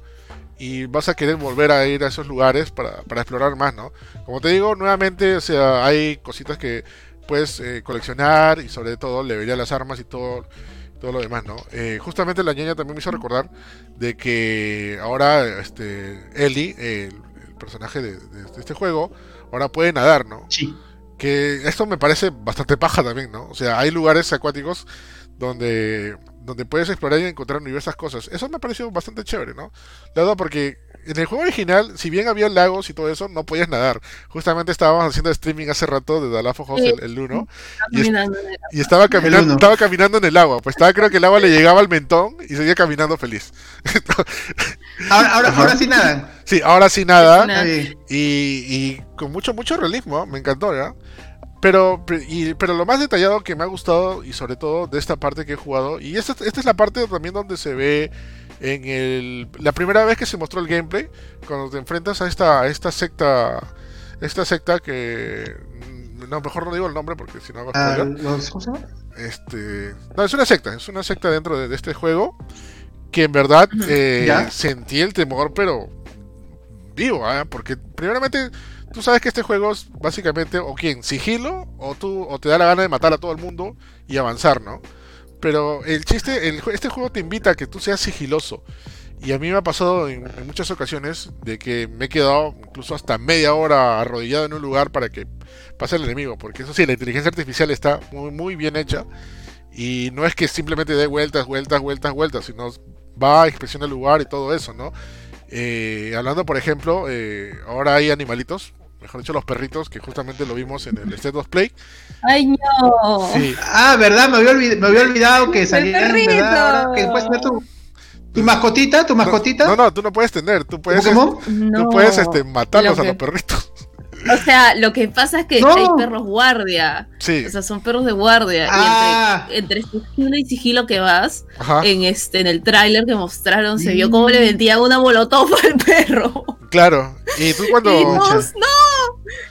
y vas a querer volver a ir a esos lugares para, para explorar más, ¿no? Como te digo, nuevamente, o sea, hay cositas que puedes eh, coleccionar y sobre todo le vería las armas y todo, todo lo demás, ¿no? Eh, justamente la ñaña también me hizo recordar de que ahora este Ellie, el, el personaje de, de- de este juego, ahora puede nadar, ¿no? Sí. Que esto me parece bastante paja también, ¿no? O sea, hay lugares acuáticos donde, donde puedes explorar y encontrar diversas cosas. Eso me ha parecido bastante chévere, ¿no? Dado porque en el juego original, si bien había lagos y todo eso, no podías nadar. Justamente estábamos haciendo streaming hace rato de The Last of Us, Sí. el, el 1, y, es- Caminando. y estaba caminando, uno. estaba caminando en el agua. Pues estaba, creo que el agua le llegaba al mentón y seguía caminando feliz. <laughs> Ahora, ahora, ahora sí nadan. sí, ahora sí nada. Nada. Y, y con mucho, mucho realismo, me encantó, ¿ya? Pero, pe- y- pero lo más detallado que me ha gustado, y sobre todo de esta parte que he jugado, y esta, esta es la parte también donde se ve en el, la primera vez que se mostró el gameplay, cuando te enfrentas a esta, a esta secta, esta secta que, mm, no, mejor no digo el nombre porque si no hago Ah, spoiler. Este, no, es una secta, es una secta dentro de, de este juego que en verdad eh, sentí el temor, pero vivo, ¿ah? porque primeramente tú sabes que este juego es básicamente o quién, sigilo o tú o te da la gana de matar a todo el mundo y avanzar, ¿no? Pero el chiste, el este juego te invita a que tú seas sigiloso. Y a mí me ha pasado en, muchas ocasiones de que me he quedado incluso hasta media hora arrodillado en un lugar para que pase el enemigo. Porque eso sí, la inteligencia artificial está muy, muy bien hecha. Y no es que simplemente dé vueltas, vueltas, vueltas, vueltas, sino va, inspecciona el lugar y todo eso, ¿no? Eh, hablando, por ejemplo, eh, ahora hay animalitos, mejor dicho, los perritos, que justamente lo vimos en el State of Play. Ay, no. Sí, Ah, ¿verdad? Me había, olvid- me había olvidado que perrito. ¿verdad? Ahora que puedes tener tu, tu mascotita, tu mascotita. No, no, tú no puedes tener, tú ¿Tu puedes, Pokémon? No. tú puedes este, matarlos Lo a los perritos. O sea, lo que pasa es que No. hay perros guardia. Sí, O sea, son perros de guardia. Ah. Y entre, entre sigilo y sigilo que vas, ajá, en este, en el tráiler que mostraron, se vio Mm. cómo le vendía una molotov al perro. claro. Y tú cuando, Y no.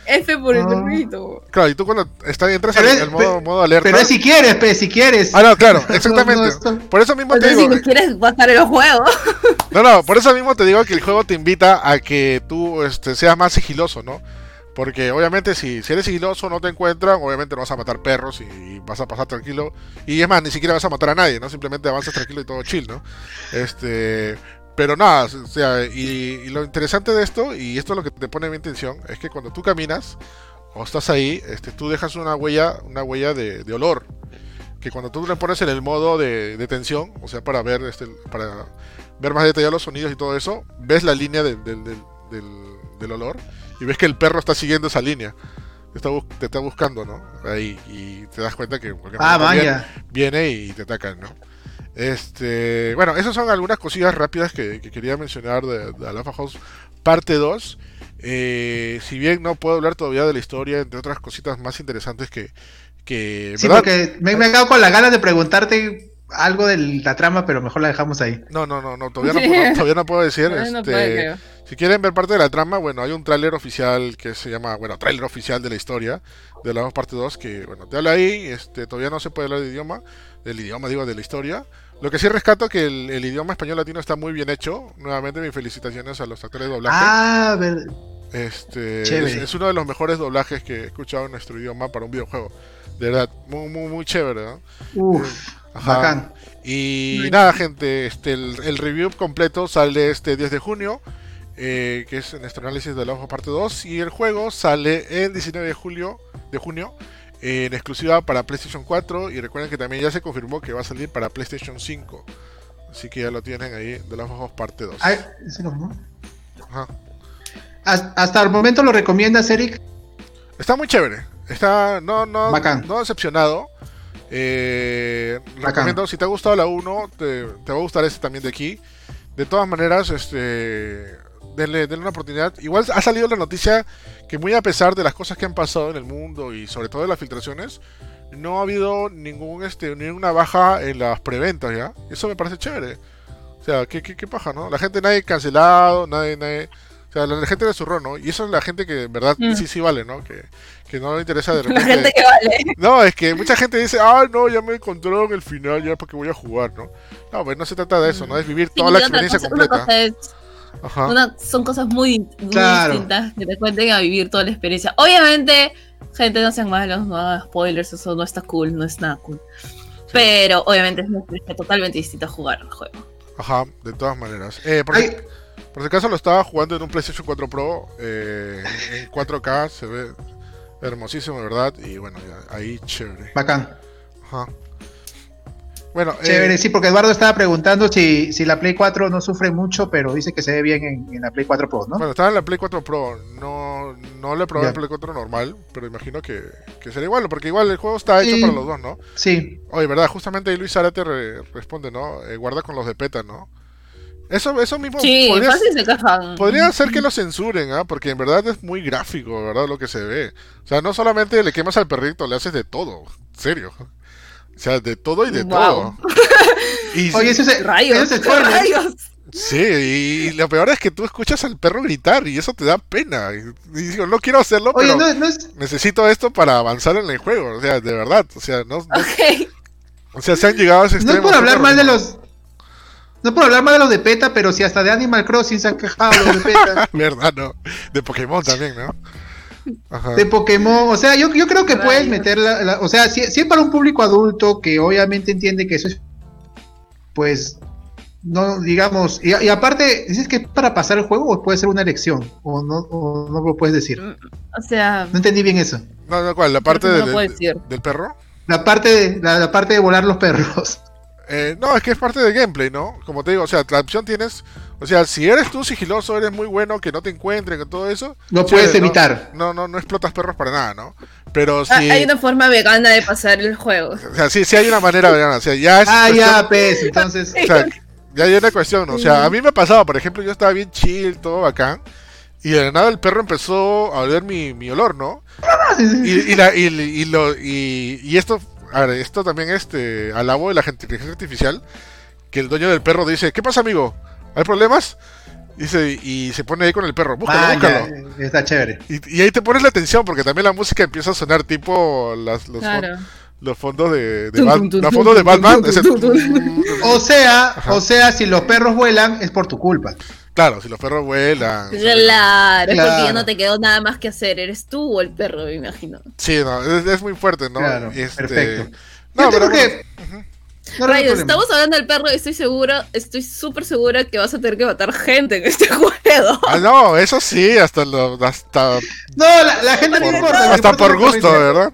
F por el perrito. claro, y tú cuando estás, entras al al modo, modo alerta. Pero es si quieres, pe, si quieres. Ah, no, claro, <laughs> exactamente. no, esto- Por eso mismo te digo, si no quieres pasar el juego. <laughs> No, no, por eso mismo te digo que el juego te invita a que tú este, seas más sigiloso, ¿no? Porque obviamente si, si eres sigiloso no te encuentran, obviamente no vas a matar perros y, vas a pasar tranquilo. Y es más, ni siquiera vas a matar a nadie, ¿no? Simplemente avanzas tranquilo y todo chill, ¿no? Este... Pero nada, o sea, y, y lo interesante de esto, y esto es lo que te pone en mi intención, es que cuando tú caminas o estás ahí, este, tú dejas una huella, una huella de, de olor. Que cuando tú le pones en el modo de, de tensión, o sea, para ver, este, para ver más detallados los sonidos y todo eso, ves la línea del, del, olor y ves que el perro está siguiendo esa línea. Te está, bus- te está buscando, ¿no? Ahí, y te das cuenta que en cualquier Ah, momento viene- vaya. viene y te atacan, ¿no? Este, bueno, esas son algunas cosillas rápidas que, que quería mencionar de, de Alpha House parte 2. Eh, si bien no puedo hablar todavía de la historia, entre otras cositas más interesantes que... que Sí, ¿verdad? porque me, me he quedado con las ganas de preguntarte algo de la trama, pero mejor la dejamos ahí. No, no, no, no, todavía no, puedo- <laughs> todavía no puedo decir. No, no este, puede. Si quieren ver parte de la trama, bueno, hay un tráiler oficial que se llama, bueno, tráiler oficial de la historia de la parte 2 que, bueno, te habla ahí, este, todavía no se puede hablar de idioma, del idioma, digo, de la historia. Lo que sí rescato que el, el idioma español latino está muy bien hecho. Nuevamente mis felicitaciones a los actores de doblaje. Ah, ver- este, es, es uno de los mejores doblajes que he escuchado en nuestro idioma para un videojuego. De verdad, muy, muy, muy chévere, ¿no? uf, Ajá. bacán. Y nada, gente, este, el, el review completo sale este 10 de junio, eh, que es nuestro análisis de la hoja parte 2, y el juego sale el 19 de julio, de junio, en exclusiva para PlayStation 4, y recuerden que también ya se confirmó que va a salir para PlayStation 5. Así que ya lo tienen ahí, de las hojas parte 2. Ay, ¿ese no, no? Ajá. Has- Hasta el momento lo recomiendas, Eric. Está muy chévere. Está no no Bacán. no decepcionado. Eh, recomiendo si te ha gustado la 1, te, te va a gustar este también de aquí. De todas maneras, este denle, denle una oportunidad. Igual ha salido la noticia que muy a pesar de las cosas que han pasado en el mundo y sobre todo de las filtraciones, no ha habido ningún este ninguna baja en las preventas, ¿ya? Eso me parece chévere. O sea, qué, qué, qué paja, ¿no? La gente nadie cancelado, nadie, nadie o sea, la gente de zurrón, ¿no? Y eso es la gente que en verdad Mm. sí, sí vale, ¿no? Que, que no le interesa de <laughs> La repente. gente que vale. No, es que mucha gente dice, ah, no, ya me encontraron el final, ya porque voy a jugar, ¿no? No, pues no se trata de eso, ¿no? Es vivir Sí, toda la y otra experiencia cosa- una completa. cosa es Ajá. Una- son cosas muy, muy Claro. distintas que te cuenten a vivir toda la experiencia. Obviamente, gente, no sean malos, no hagan spoilers, eso no está cool, no es nada cool. Pero obviamente es una experiencia totalmente distinta a jugar el juego. Ajá, de todas maneras. Eh, por, Ay, si, por si acaso lo estaba jugando en un PlayStation 4 Pro eh, en 4K, se ve hermosísimo, de verdad. Y bueno, ya, ahí chévere. bacán. Ajá. Bueno, Chévere, eh, sí, porque Eduardo estaba preguntando si, si la Play 4 no sufre mucho, pero dice que se ve bien en, en la Play 4 Pro, ¿no? bueno, estaba en la Play 4 Pro. No, no le probé en Play 4 normal, pero imagino que, que será igual, porque igual el juego está hecho Sí. para los dos, ¿no? Sí, Oye, ¿verdad? Justamente ahí Luis Zárate re- responde, ¿no? Eh, guarda con los de PETA, ¿no? Eso, eso mismo Sí, podría, fácil se podría ser que lo censuren, ¿ah? Porque en verdad es muy gráfico, ¿verdad? Lo que se ve. O sea, no solamente le quemas al perrito, le haces de todo. En serio. O sea, de todo y de Wow. todo. <laughs> Y, Oye, ese es, Rayos, ese es spoiler. rayos. Sí, y lo peor es que tú escuchas al perro gritar y eso te da pena. Y, y digo, no quiero hacerlo, Oye, pero no, no es, necesito esto para avanzar en el juego. O sea, de verdad. O sea, no, no- o sea se han llegado a ese no es extremo. por hablar mal de los. No por hablar mal de los de PETA, pero si hasta de Animal Crossing se han quejado los de PETA. <laughs> ¿Verdad, no? De Pokémon también, ¿no? Ajá. de Pokémon, o sea, yo, yo creo que puedes Rayos. meter la, o sea, si, si es para un público adulto que obviamente entiende que eso es, pues, no, digamos, y, y aparte, ¿dices que es para pasar el juego o puede ser una elección? O no, o no lo puedes decir. O sea, No entendí bien eso. No, no, ¿cuál? ¿La parte no del, lo puedo del- decir. del perro? La parte de, la, la parte de volar los perros. Eh, no, es que es parte del gameplay, ¿no? Como te digo, o sea, la opción tienes. O sea, si eres tú sigiloso, eres muy bueno, que no te encuentren, que todo eso. Chévere, puedes ¿no? evitar. No, no, no explotas perros para nada, ¿no? Pero sí. Ah, Hay una forma vegana de pasar el juego. O sea, sí, sí hay una manera vegana. O sea, ya es. Ah, cuestión- ya, pues, entonces. <laughs> O sea, ya hay una cuestión, ¿no? O sea, a mí me ha pasado, por ejemplo, yo estaba bien chill, todo bacán. Y de la nada el perro empezó a oler mi, mi olor, ¿no? Y, y, la- y- y lo, y, y esto, a ver, esto también este, alabo de la gente- inteligencia artificial, que el dueño del perro dice, ¿qué pasa amigo? ¿Hay problemas? Dice, y se pone ahí con el perro, búscalo, Ah, búscalo. ya, está chévere. Y, y ahí te pones la atención, porque también la música empieza a sonar tipo las, los, fon- los fondos de, de Tum, Bat- tum, tum, los tum, fondos de Batman. O sea, Ajá. o sea, si los perros vuelan es por tu culpa. Claro, si los perros vuelan. Claro, es porque ya no te quedó nada más que hacer. Eres tú o el perro, me imagino. Sí, no, es, es muy fuerte, ¿no? Claro, este- perfecto. No, pero que- No, estamos hablando del perro y estoy segura, estoy súper segura que vas a tener que matar gente en este <laughs> juego. Ah, no, eso sí, hasta lo, hasta, No, la, la gente no Hasta importa. hasta importa por gusto. ¿verdad?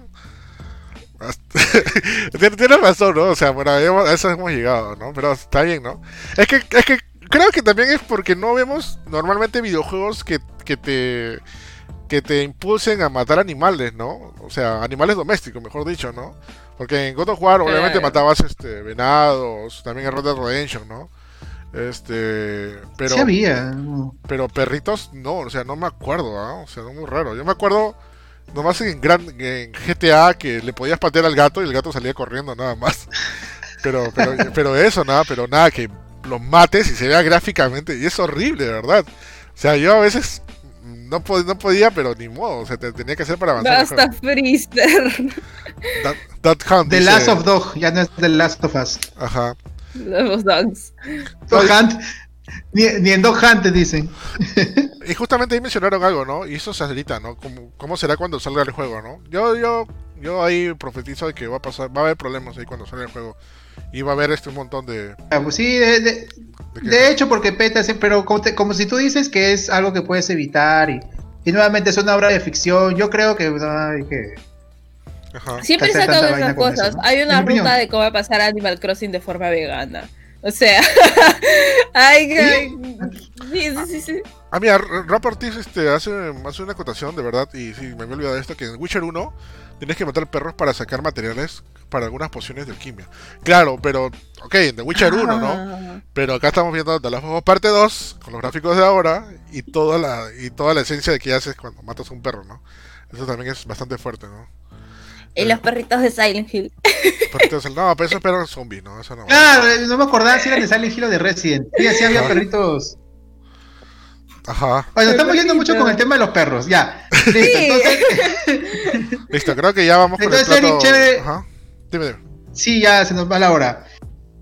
<laughs> Tienes razón, ¿no? O sea, bueno, eso hemos llegado, ¿no? Pero está bien, ¿no? Es que, es que creo que también es porque no vemos normalmente videojuegos que, que te que te impulsen a matar animales, ¿no? O sea, animales domésticos, mejor dicho, ¿no? Porque en God of War obviamente matabas este venados, también en Red Dead Redemption, ¿no? Este, pero Sí había. pero perritos no, o sea, no me acuerdo, ¿ah? O sea, no muy raro. Yo me acuerdo nomás en, gran, en GTA que le podías patear al gato y el gato salía corriendo nada más. Pero, pero, pero eso, nada, pero nada, que los mates y se vea gráficamente. Y es horrible, de verdad. O sea, yo a veces no, pod- no podía, pero ni modo. O sea, te tenía que hacer para avanzar. Basta, Freezer. That, That Hunt, The dice- Last of Dog, ya no es The Last of Us. Ajá. Los dogs. Dog Hunt. Ni, ni en Dog Hunt te dicen. <laughs> Y justamente ahí mencionaron algo, ¿no? Y eso se acelita, ¿no? ¿Cómo, cómo será cuando salga el juego, ¿no? Yo, yo, yo ahí profetizo de que va a pasar, va a haber problemas ahí cuando salga el juego. Y va a haber este un montón de... Ah, pues sí, de, de- de que- de hecho, porque PETA, sí, pero como, te- como si tú dices que es algo que puedes evitar y, y nuevamente es una obra de ficción, yo creo que no hay que... Ajá. Siempre sacan esas cosas. eso, ¿no? Hay una opinión. ruta de cómo pasar Animal Crossing de forma vegana. O sea, <laughs> hay que. Sí, sí, sí, sí. Ah, mira, R- Rap Ortiz este, hace, hace una acotación de verdad, y sí, me había olvidado de esto, que en Witcher 1 tienes que matar perros para sacar materiales para algunas pociones de alquimia. Claro, pero, ok, en The Witcher 1, ¿no? Ah. Pero acá estamos viendo The Last of Us parte 2, con los gráficos de ahora, y toda la, y toda la esencia de que haces cuando matas a un perro, ¿no? Eso también es bastante fuerte, ¿no? Y los perritos de Silent Hill. Perritos, no, pero esos perros zombies, ¿no? Eso no. Claro, eh, no me acordaba si eran de Silent Hill o de Resident. Sí, así había perritos. Ajá. Bueno, estamos yendo mucho con el tema de los perros, ya. <laughs> Listo, Sí. entonces, <laughs> Listo, creo que ya vamos con el Eric, plato. chévere. Ajá. Sí, ya se nos va la hora.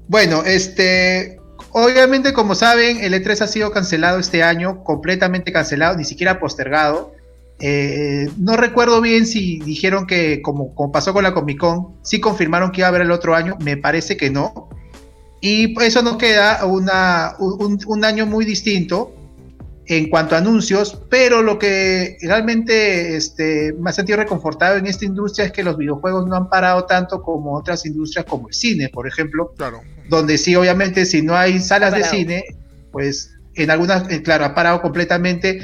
Bueno, este, obviamente como saben, el E3 ha sido cancelado este año, completamente cancelado, ni siquiera postergado. Eh, no recuerdo bien si dijeron que, como, pasó con la Comic Con, sí confirmaron que iba a haber el otro año, me parece que no. Y eso nos queda un año muy distinto, en cuanto a anuncios, pero lo que realmente este, me ha sentido reconfortado en esta industria es que los videojuegos no han parado tanto como otras industrias como el cine, por ejemplo, Claro. donde sí, obviamente, si no hay salas de cine, pues en algunas, eh, claro, ha parado completamente.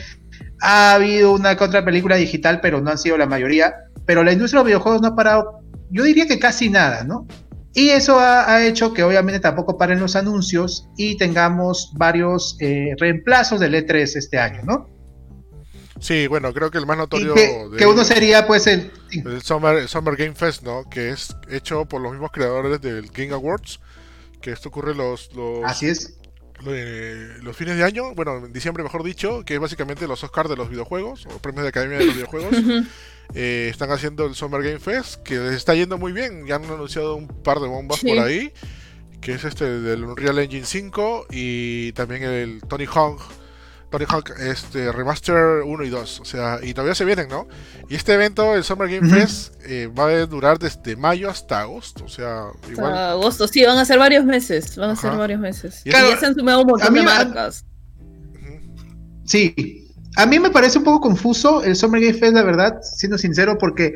Ha habido una que otra película digital, pero no han sido la mayoría. Pero la industria de los videojuegos no ha parado, yo diría que casi nada, ¿no? Y eso ha, ha hecho que obviamente tampoco paren los anuncios y tengamos varios eh, reemplazos del E3 este año, ¿no? Sí, bueno, creo que el más notorio que, de que uno sería pues el... El Summer, el Summer Game Fest, ¿no? Que es hecho por los mismos creadores del Game Awards. Que esto ocurre los, los, Así es. eh, los fines de año, bueno, en diciembre mejor dicho, que es básicamente los Oscars de los videojuegos, o premios de Academia de los <laughs> videojuegos. Eh, están haciendo el Summer Game Fest, que les está yendo muy bien. Ya han anunciado un par de bombas Sí. por ahí. Que es este del Unreal Engine 5 y también el Tony Hawk. Tony Hawk este, Remaster 1 y 2. O sea, y todavía se vienen, ¿no? Y este evento, el Summer Game. Fest, eh, va a durar desde mayo hasta agosto. O sea, igual. Hasta agosto, sí, van a ser varios meses. Van a ser varios meses. Y Y ya se han sumado un montón de marcas. Sí, a mí me parece un poco confuso el Summer Game Fest, la verdad, siendo sincero, porque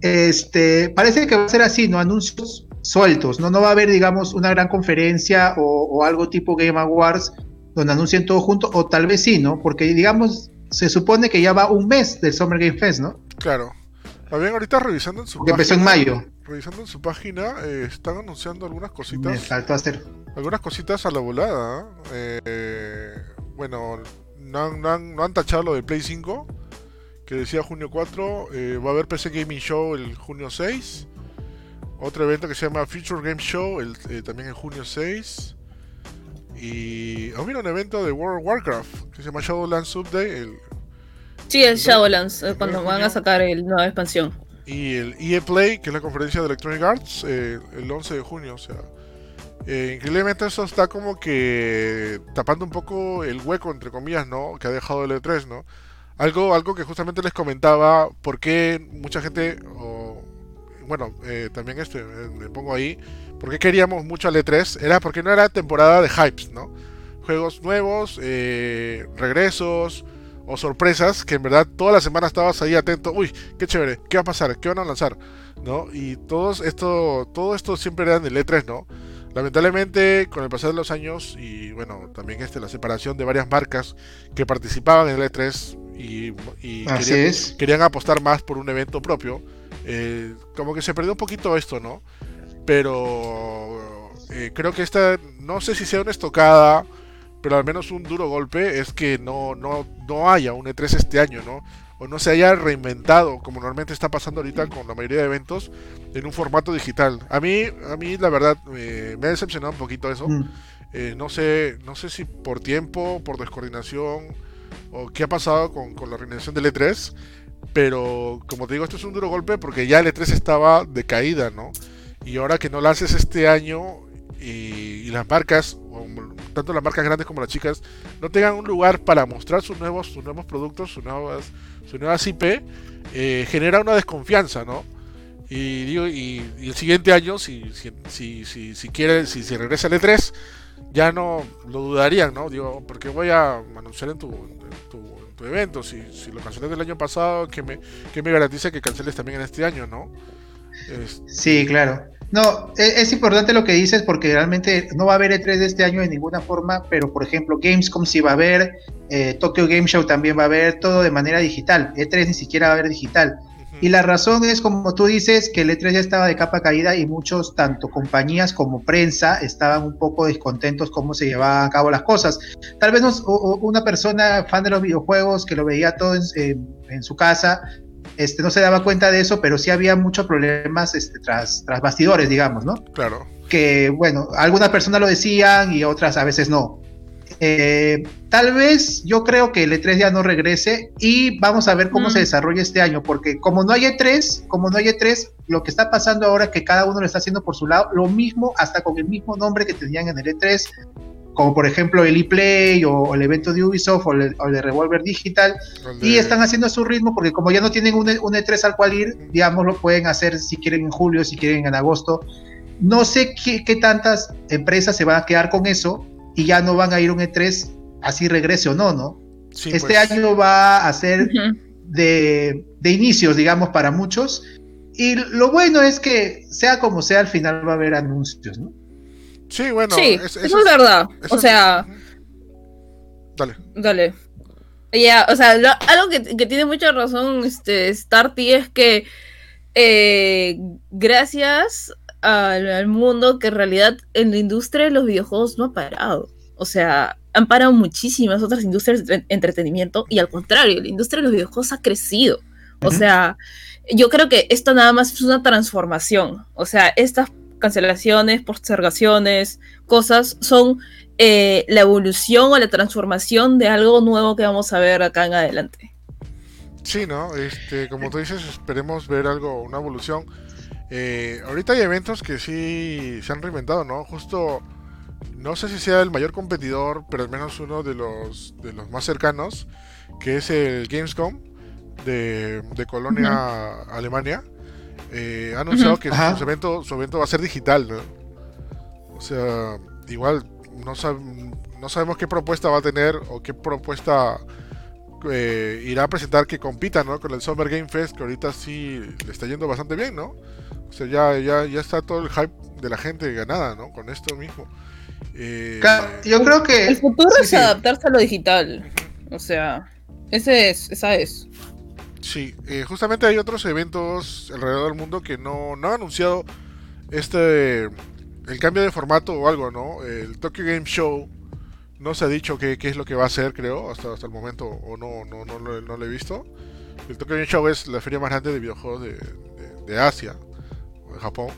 este parece que va a ser así, ¿no? Anuncios sueltos, ¿no? No va a haber, digamos, una gran conferencia o, o algo tipo Game Awards donde anuncien todo junto, o tal vez sí, ¿no? Porque, digamos, se supone que ya va un mes del Summer Game Fest, ¿no? Claro. También ahorita revisando en su Que empezó en mayo. Revisando en su página, eh, están anunciando algunas Me cositas. faltó hacer. algunas cositas a la volada. ¿eh? Eh, bueno, no han, no han- no han tachado lo de Play 5, que decía junio 4. eh, va a haber PC Gaming Show el junio 6. Otro evento que se llama Future Game Show el, eh, también en junio 6. Y aún viene un evento de World of Warcraft que se llama Shadowlands Update. El, Sí, el Shadowlands, eh, cuando ¿En van a sacar el nueva expansión. y el EA Play, que es la conferencia de Electronic Arts, eh, el 11 de junio. O sea, eh, increíblemente eso está como que tapando un poco el hueco, entre comillas, ¿no? Que ha dejado el E3, ¿no? Algo, algo que justamente les comentaba, por qué mucha gente, o, bueno, eh, también este, eh, me pongo ahí, por qué queríamos mucho al E3, era porque no era temporada de hypes, ¿no? Juegos nuevos, regresos o sorpresas, que en verdad toda la semana estabas ahí atento, uy, qué chévere, qué va a pasar, qué van a lanzar, ¿no? Y todos esto, todo esto siempre era en el E3, ¿no? Lamentablemente, con el pasar de los años y bueno, también este, la separación de varias marcas que participaban en el E3 y, y Así querían, es. querían apostar más por un evento propio, eh, como que se perdió un poquito esto, ¿no? Pero eh, creo que esta, no sé si sea una estocada, pero al menos un duro golpe es que no, no, no haya un E3 este año, ¿no? O no se haya reinventado, como normalmente está pasando ahorita con la mayoría de eventos, en un formato digital. A mí, a mí la verdad, eh, me ha decepcionado un poquito eso. Mm. Eh, no sé, no sé si por tiempo, por descoordinación o qué ha pasado con, con la organización del E3, pero como te digo, esto es un duro golpe porque ya el E3 estaba de caída, ¿no? Y ahora que no lances este año y, y las marcas, o tanto las marcas grandes como las chicas, no tengan un lugar para mostrar sus nuevos, sus nuevos productos, sus nuevas, sus nuevas IP, eh, genera una desconfianza, ¿no? Y, digo, y, el siguiente año, si, si, si, si, si quiere, si, si regresa el E3, ya no lo dudarían, ¿no? Digo, porque voy a anunciar en tu, tu, tu evento, si, si lo cancelé del año pasado, que me, que me garantiza que canceles también en este año, ¿no? Es- Sí, claro. No, e- es, importante lo que dices porque realmente no va a haber E3 de este año de ninguna forma, pero por ejemplo Gamescom sí va a haber, eh, Tokyo Game Show también va a haber, todo de manera digital. E3 ni siquiera va a haber digital. ujú. Y la razón es, como tú dices, que el E3 ya estaba de capa caída y muchos, tanto compañías como prensa, estaban un poco descontentos cómo se llevaban a cabo las cosas. Tal vez nos- o una persona fan de los videojuegos que lo veía todo en, en- en su casa, este, no se daba cuenta de eso, pero sí había muchos problemas este, tras, tras bastidores, digamos, ¿no? Claro, que, bueno, algunas personas lo decían y otras a veces no. Eh, tal vez yo creo que el E3 ya no regrese y vamos a ver cómo Mm. se desarrolla este año, porque como no hay E3, como no hay E3, lo que está pasando ahora es que cada uno lo está haciendo por su lado, lo mismo hasta con el mismo nombre que tenían en el E3, como por ejemplo el ePlay o, o el evento de Ubisoft o el, o el de Revolver Digital, el y están haciendo a su ritmo porque como ya no tienen un, un E3 al cual ir, digamos, lo pueden hacer si quieren en julio, si quieren en agosto. No sé qué, qué tantas empresas se van a quedar con eso y ya no van a ir a un E3 así regrese o no, ¿no? Sí, este pues. año va a ser de, de inicios, digamos, para muchos. Y lo bueno es que, sea como sea, al final va a haber anuncios, ¿no? Sí, bueno. sí, es- eso es verdad. eso O es- sea, Dale. Dale. Ya, o sea, lo- algo que, que tiene mucha razón este Starty es que eh, gracias al, al mundo que en realidad en la industria de los videojuegos no ha parado. O sea, han parado muchísimas otras industrias de entretenimiento y al contrario, la industria de los videojuegos ha crecido. O sea, yo creo que esto nada más es una transformación. O sea, estas cancelaciones, postergaciones, cosas son eh, la evolución o la transformación de algo nuevo que vamos a ver acá en adelante. Sí, ¿no? Este, como tú dices, esperemos ver algo, una evolución. Eh, ahorita hay eventos que sí se han reinventado, ¿no? Justo, no sé si sea el mayor competidor, pero al menos uno de los, de los más cercanos, que es el Gamescom de, de Colonia, Alemania. Eh, ha anunciado Ujú. que Ajá. su evento, su evento va a ser digital, ¿no? O sea, igual no, sab- no sabemos qué propuesta va a tener o qué propuesta eh, irá a presentar que compita ¿no? con el Summer Game Fest, que ahorita sí le está yendo bastante bien, ¿no? O sea, ya, ya, ya está todo el hype de la gente ganada, ¿no? Con esto mismo. Eh, Yo creo que... El futuro sí, es sí. adaptarse a lo digital. O sea, ese es, esa es. Sí, eh, justamente hay otros eventos alrededor del mundo que no, no han anunciado este el cambio de formato o algo, ¿no? El Tokyo Game Show no se ha dicho qué, qué es lo que va a hacer, creo, hasta, hasta el momento, o no, no, no, lo- no lo he visto. El Tokyo Game Show es la feria más grande de videojuegos de, de- de Asia, o de Japón,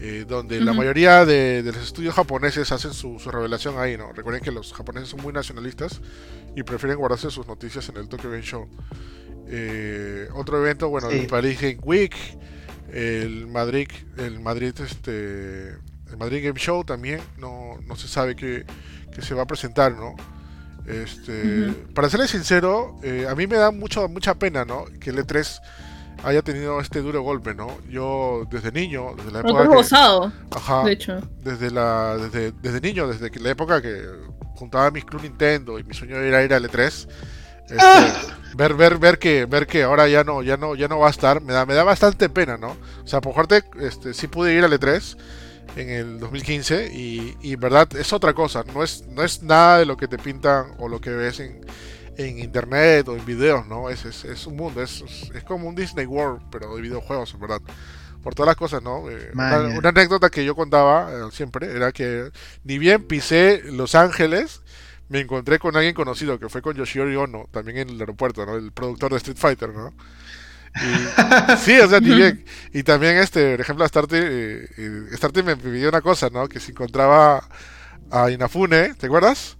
eh, donde la mayoría de, de los estudios japoneses hacen su, su revelación ahí, ¿no? Recuerden que los japoneses son muy nacionalistas y prefieren guardarse sus noticias en el Tokyo Game Show. Eh, otro evento, bueno, Sí. el Paris Game Week, el Madrid, el Madrid, este, el Madrid Game Show también, no, no se sabe qué, qué se va a presentar, ¿no? Este. Para serles sincero, eh, a mí me da mucho, mucha pena, ¿no? Que el E3 haya tenido este duro golpe, ¿no? Yo desde niño, desde la época que, gozado, ajá, de hecho. desde la desde, desde niño, desde que la época que juntaba mis Club Nintendo y mi sueño era ir al E3, este, Ah. ver ver ver que ver que ahora ya no ya no ya no va a estar, me da me da bastante pena, ¿no? O sea, por parte este sí pude ir al E3 en el 2015 y, y verdad es otra cosa, no es no es nada de lo que te pintan o lo que ves en en internet o en videos, ¿no? Es, es, es un mundo, es, es- como un Disney World, pero de videojuegos, en verdad. Por todas las cosas, ¿no? Eh, una anécdota que yo contaba eh, siempre era que ni bien pisé Los Ángeles, me encontré con alguien conocido, que fue con Yoshiori Ono, también en el aeropuerto, ¿no? El productor de Street Fighter, ¿no? Y, <laughs> sí, o sea, ni bien. Y también, este, por ejemplo, Starty, eh, eh, me pidió una cosa, ¿no? Que si encontraba a Inafune, ¿te acuerdas?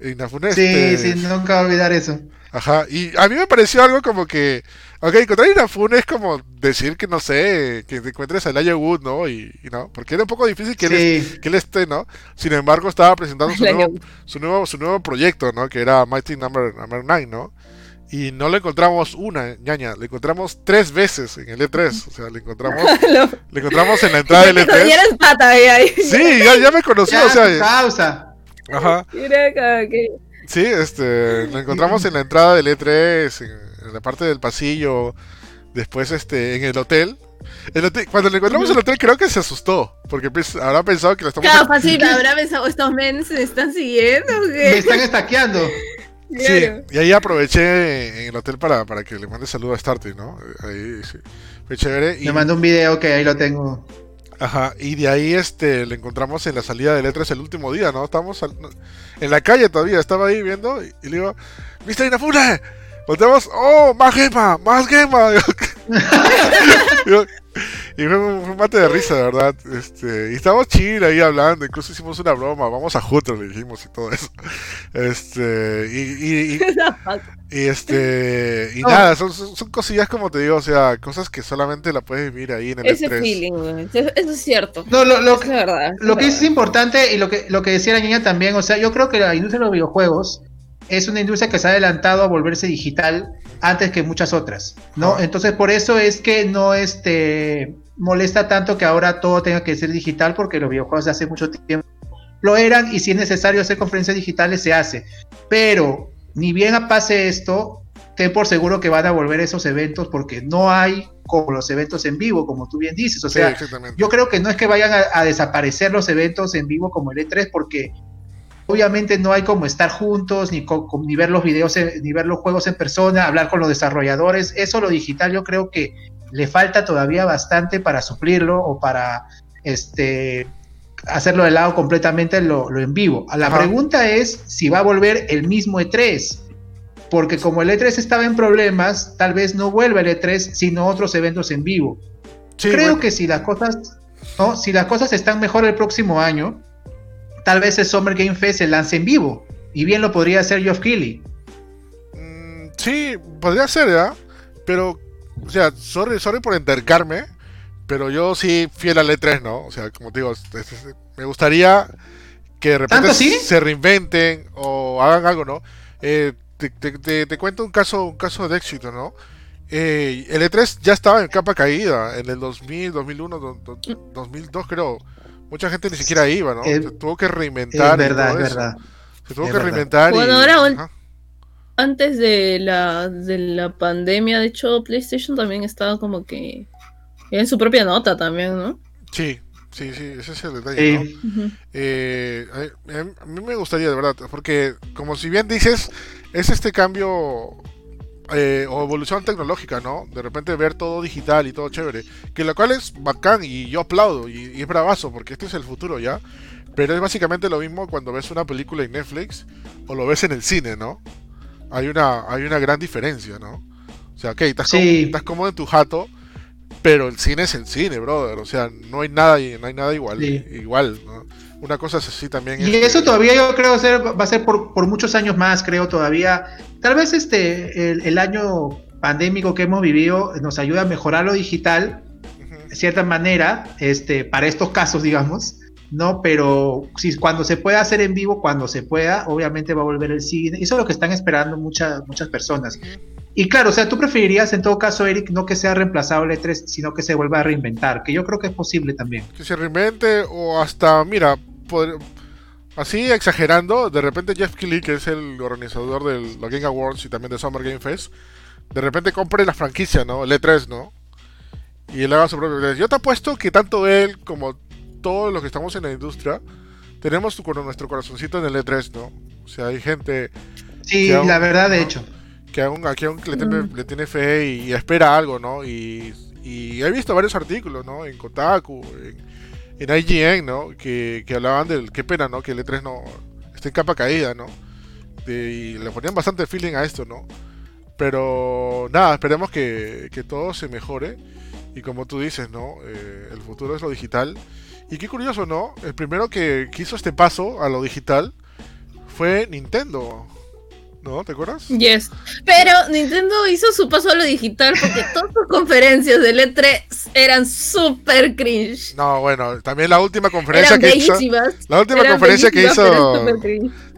Inafune, Sí, este, sí, nunca voy a olvidar eso. Ajá, y a mí me pareció algo como que, ok, encontrar a Inafune es como decir que, no sé, que te encuentres a Elijah Wood, ¿no? Y, y no, porque era un poco difícil que, él, Sí, que él esté, ¿no? Sin embargo, estaba presentando su nuevo, su nuevo, su nuevo proyecto, ¿no? Que era Mighty Number, Number 9, ¿no? Y no lo encontramos una, ñaña, lo encontramos tres veces en el E3, o sea, <laughs> lo encontramos, Lo- lo encontramos en la entrada del Ya E3. eres pata ahí, ahí. Sí, ya, ya me conoció, ya, o sea, causa. ajá. Mira acá, que- Sí, este, lo encontramos en la entrada del E3, en, en la parte del pasillo, después este, en el hotel. El hotel- Cuando lo encontramos en el hotel creo que se asustó, porque pues, habrá pensado que lo estamos... Claro, fácil, <laughs> habrá pensado, estos men se están siguiendo, Me están estaqueando. Sí, y ahí aproveché en el hotel para, para que le mande saludo a Starty, ¿no? Ahí sí, fue chévere. Y, Me mandó un video que ahí lo tengo. Ajá, y de ahí este, le encontramos en la salida del E3 el último día, ¿no? Estábamos al- en la calle todavía, estaba ahí viendo y, y le digo, Mr. Inafune, volteamos, oh, más gema, más gema. <laughs> Y fue un, mate de risa, de verdad. Este, y estábamos chill ahí hablando, incluso hicimos una broma, vamos a Jutro, le dijimos y todo eso. Este, y, y- y- <laughs> y este, y No. nada, son, son, cosillas como te digo, o sea, cosas que solamente la puedes vivir ahí en el Ese E3. feeling, güey. Eso eso es cierto. No, lo, lo, es verdad. Lo que es es importante y lo que, lo que decía la niña también, o sea, yo creo que la industria de los videojuegos es una industria que se ha adelantado a volverse digital antes que muchas otras, ¿no? Entonces por eso es que no este molesta tanto que ahora todo tenga que ser digital porque los videojuegos de hace mucho tiempo lo eran y si es necesario hacer conferencias digitales se hace. Pero ni bien pase esto, ten por seguro que van a volver esos eventos porque no hay como los eventos en vivo, como tú bien dices. O sea, yo creo que no es que vayan a, desaparecer los eventos en vivo como el E3 porque obviamente no hay como estar juntos, ni, ni ver los videos, ni ver los juegos en persona, hablar con los desarrolladores. Eso lo digital yo creo que le falta todavía bastante para suplirlo o para este hacerlo de lado completamente lo, en vivo. La pregunta es si va a volver el mismo E3, porque como el E3 estaba en problemas, tal vez no vuelva el E3, sino otros eventos en vivo. Creo que si las cosas, ¿no? si las cosas están mejor el próximo año, tal vez el Summer Game Fest se lance en vivo. Y bien lo podría hacer Geoff Keighley. Mm, sí, podría ser, ¿ya? Pero, o sea, sorry, sorry por entercarme, pero yo sí fiel al E3, ¿no? O sea, como te digo, me gustaría que de repente se reinventen o hagan algo, ¿no? Eh, te, cuento un caso, un caso de éxito, ¿no? Eh, el E3 ya estaba en capa caída en el 2000, 2001, 2002 creo. Mucha gente ni siquiera iba, ¿no? se tuvo que reinventar. Es verdad, es verdad. Se tuvo que reinventar. Bueno, ahora antes de la, de la pandemia, de hecho, PlayStation también estaba como que en su propia nota también, ¿no? Sí, sí, sí, ese es el detalle. Eh, a, mí me gustaría, de verdad, porque como si bien dices, es este cambio eh, o evolución tecnológica, ¿no? De repente ver todo digital y todo chévere, que lo cual es bacán y yo aplaudo y, y es bravazo, porque este es el futuro ya. Pero es básicamente lo mismo cuando ves una película en Netflix o lo ves en el cine, ¿no? Hay una, hay una gran diferencia, ¿no? O sea, ok, estás, estás cómodo en tu jato, pero el cine es el cine, brother. O sea, no hay nada, no hay nada igual. Igual, Una cosa es así también. Y eso todavía yo creo ser, va a ser por, muchos años más, creo todavía. Tal vez este el, año pandémico que hemos vivido nos ayuda a mejorar lo digital, de cierta manera, este, para estos casos, digamos. ¿no? Pero si cuando se pueda hacer en vivo, cuando se pueda, obviamente va a volver el cine. Eso es lo que están esperando muchas, muchas personas. Y claro, o sea, tú preferirías en todo caso, Eric, no que sea reemplazado el E3, sino que se vuelva a reinventar, que yo creo que es posible también. Que se reinvente o hasta, mira, así exagerando, de repente Jeff Keighley, que es el organizador del Game Awards y también de Summer Game Fest, de repente compre la franquicia, ¿no? El E3, ¿no? Y él haga su propio E3. Yo te apuesto que tanto él como todos los que estamos en la industria tenemos nuestro corazoncito en el E3, ¿no? O sea, hay gente... Sí, la verdad, de hecho que aún, aquí aún le, tiene, fe y, espera algo, ¿no? Y, he visto varios artículos, ¿no? En Kotaku, en, IGN, ¿no? Que, hablaban del qué pena, ¿no? Que el E3 no esté en capa caída, ¿no? y le ponían bastante feeling a esto, ¿no? Pero nada, esperemos que, todo se mejore. Y como tú dices, ¿no? Eh, el futuro es lo digital. Y qué curioso, ¿no? El primero que, que hizo este paso a lo digital fue Nintendo. ¿No? ¿Te acuerdas? Yes. Pero Nintendo hizo su paso a lo digital porque <laughs> todas sus conferencias de E3 eran súper cringe. No, bueno, también la última conferencia que hizo. La última conferencia que hizo.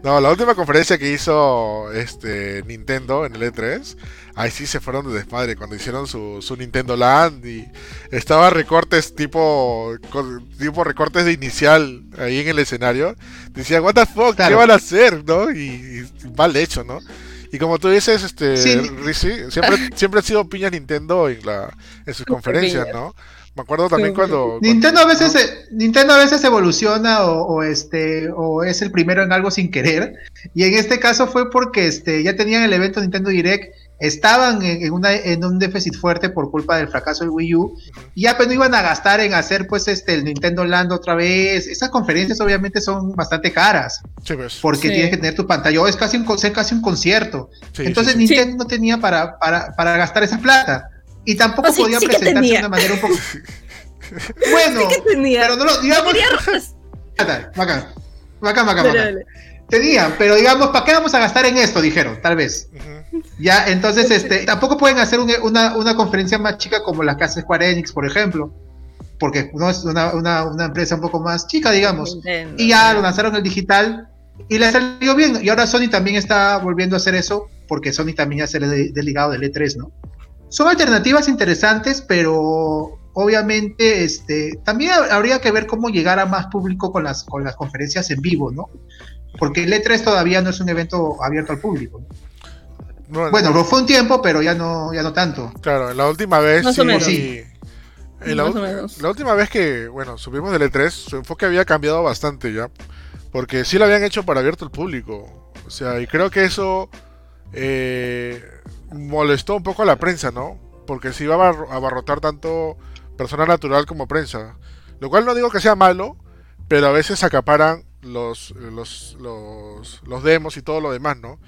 No, la última conferencia que hizo este Nintendo en el E3 ahí sí se fueron de desmadre cuando hicieron su, su Nintendo Land y estaba recortes tipo tipo recortes de inicial ahí en el escenario. Decía, what the fuck, ¿qué van a hacer? ¿no? Y, mal hecho, ¿no? Y como tú dices, este, siempre, <laughs> siempre ha sido piña Nintendo en, la, en sus conferencias, ¿no? Me acuerdo también cuando, Nintendo a veces Nintendo a veces evoluciona o, este o es el primero en algo sin querer y en este caso fue porque este ya tenían el evento Nintendo Direct estaban en, una, en un déficit fuerte por culpa del fracaso del Wii U y ya pues no iban a gastar en hacer pues este el Nintendo Land otra vez. Esas conferencias obviamente son bastante caras pues. porque tienes que tener tu pantalla, es casi un, casi un concierto. Entonces Nintendo no tenía para, para, para, gastar esa plata y tampoco podía presentarse de una manera un poco... <laughs> bueno, pero no lo digamos... bacán, bacán, bacán, Tenían, pero digamos, ¿para qué vamos a gastar en esto? Dijeron, tal vez. Ya, entonces, este, tampoco pueden hacer una, una, conferencia más chica como la que hace Square Enix, por ejemplo, porque no es una, una, empresa un poco más chica, digamos. y ya lo lanzaron el digital y le salió bien. Y ahora Sony también está volviendo a hacer eso, porque Sony también ya se le ha ligado del E3, ¿no? Son alternativas interesantes, pero obviamente este, también habría que ver cómo llegar a más público con las, con las conferencias en vivo, ¿no? Porque el E3 todavía no es un evento abierto al público. No, Bueno, lo fue un tiempo, pero ya no, ya no tanto. Claro, la última vez Más sí. o menos. sí. Eh, la, Más ul- o menos. la última vez que, bueno, subimos del E3, su enfoque había cambiado bastante ya. Porque sí lo habían hecho para abierto al público. O sea, y creo que eso eh, molestó un poco a la prensa, ¿no? Porque se iba a abarrotar tanto persona natural como prensa. Lo cual no digo que sea malo, pero a veces acaparan los, los, los, los demos y todo lo demás, ¿no?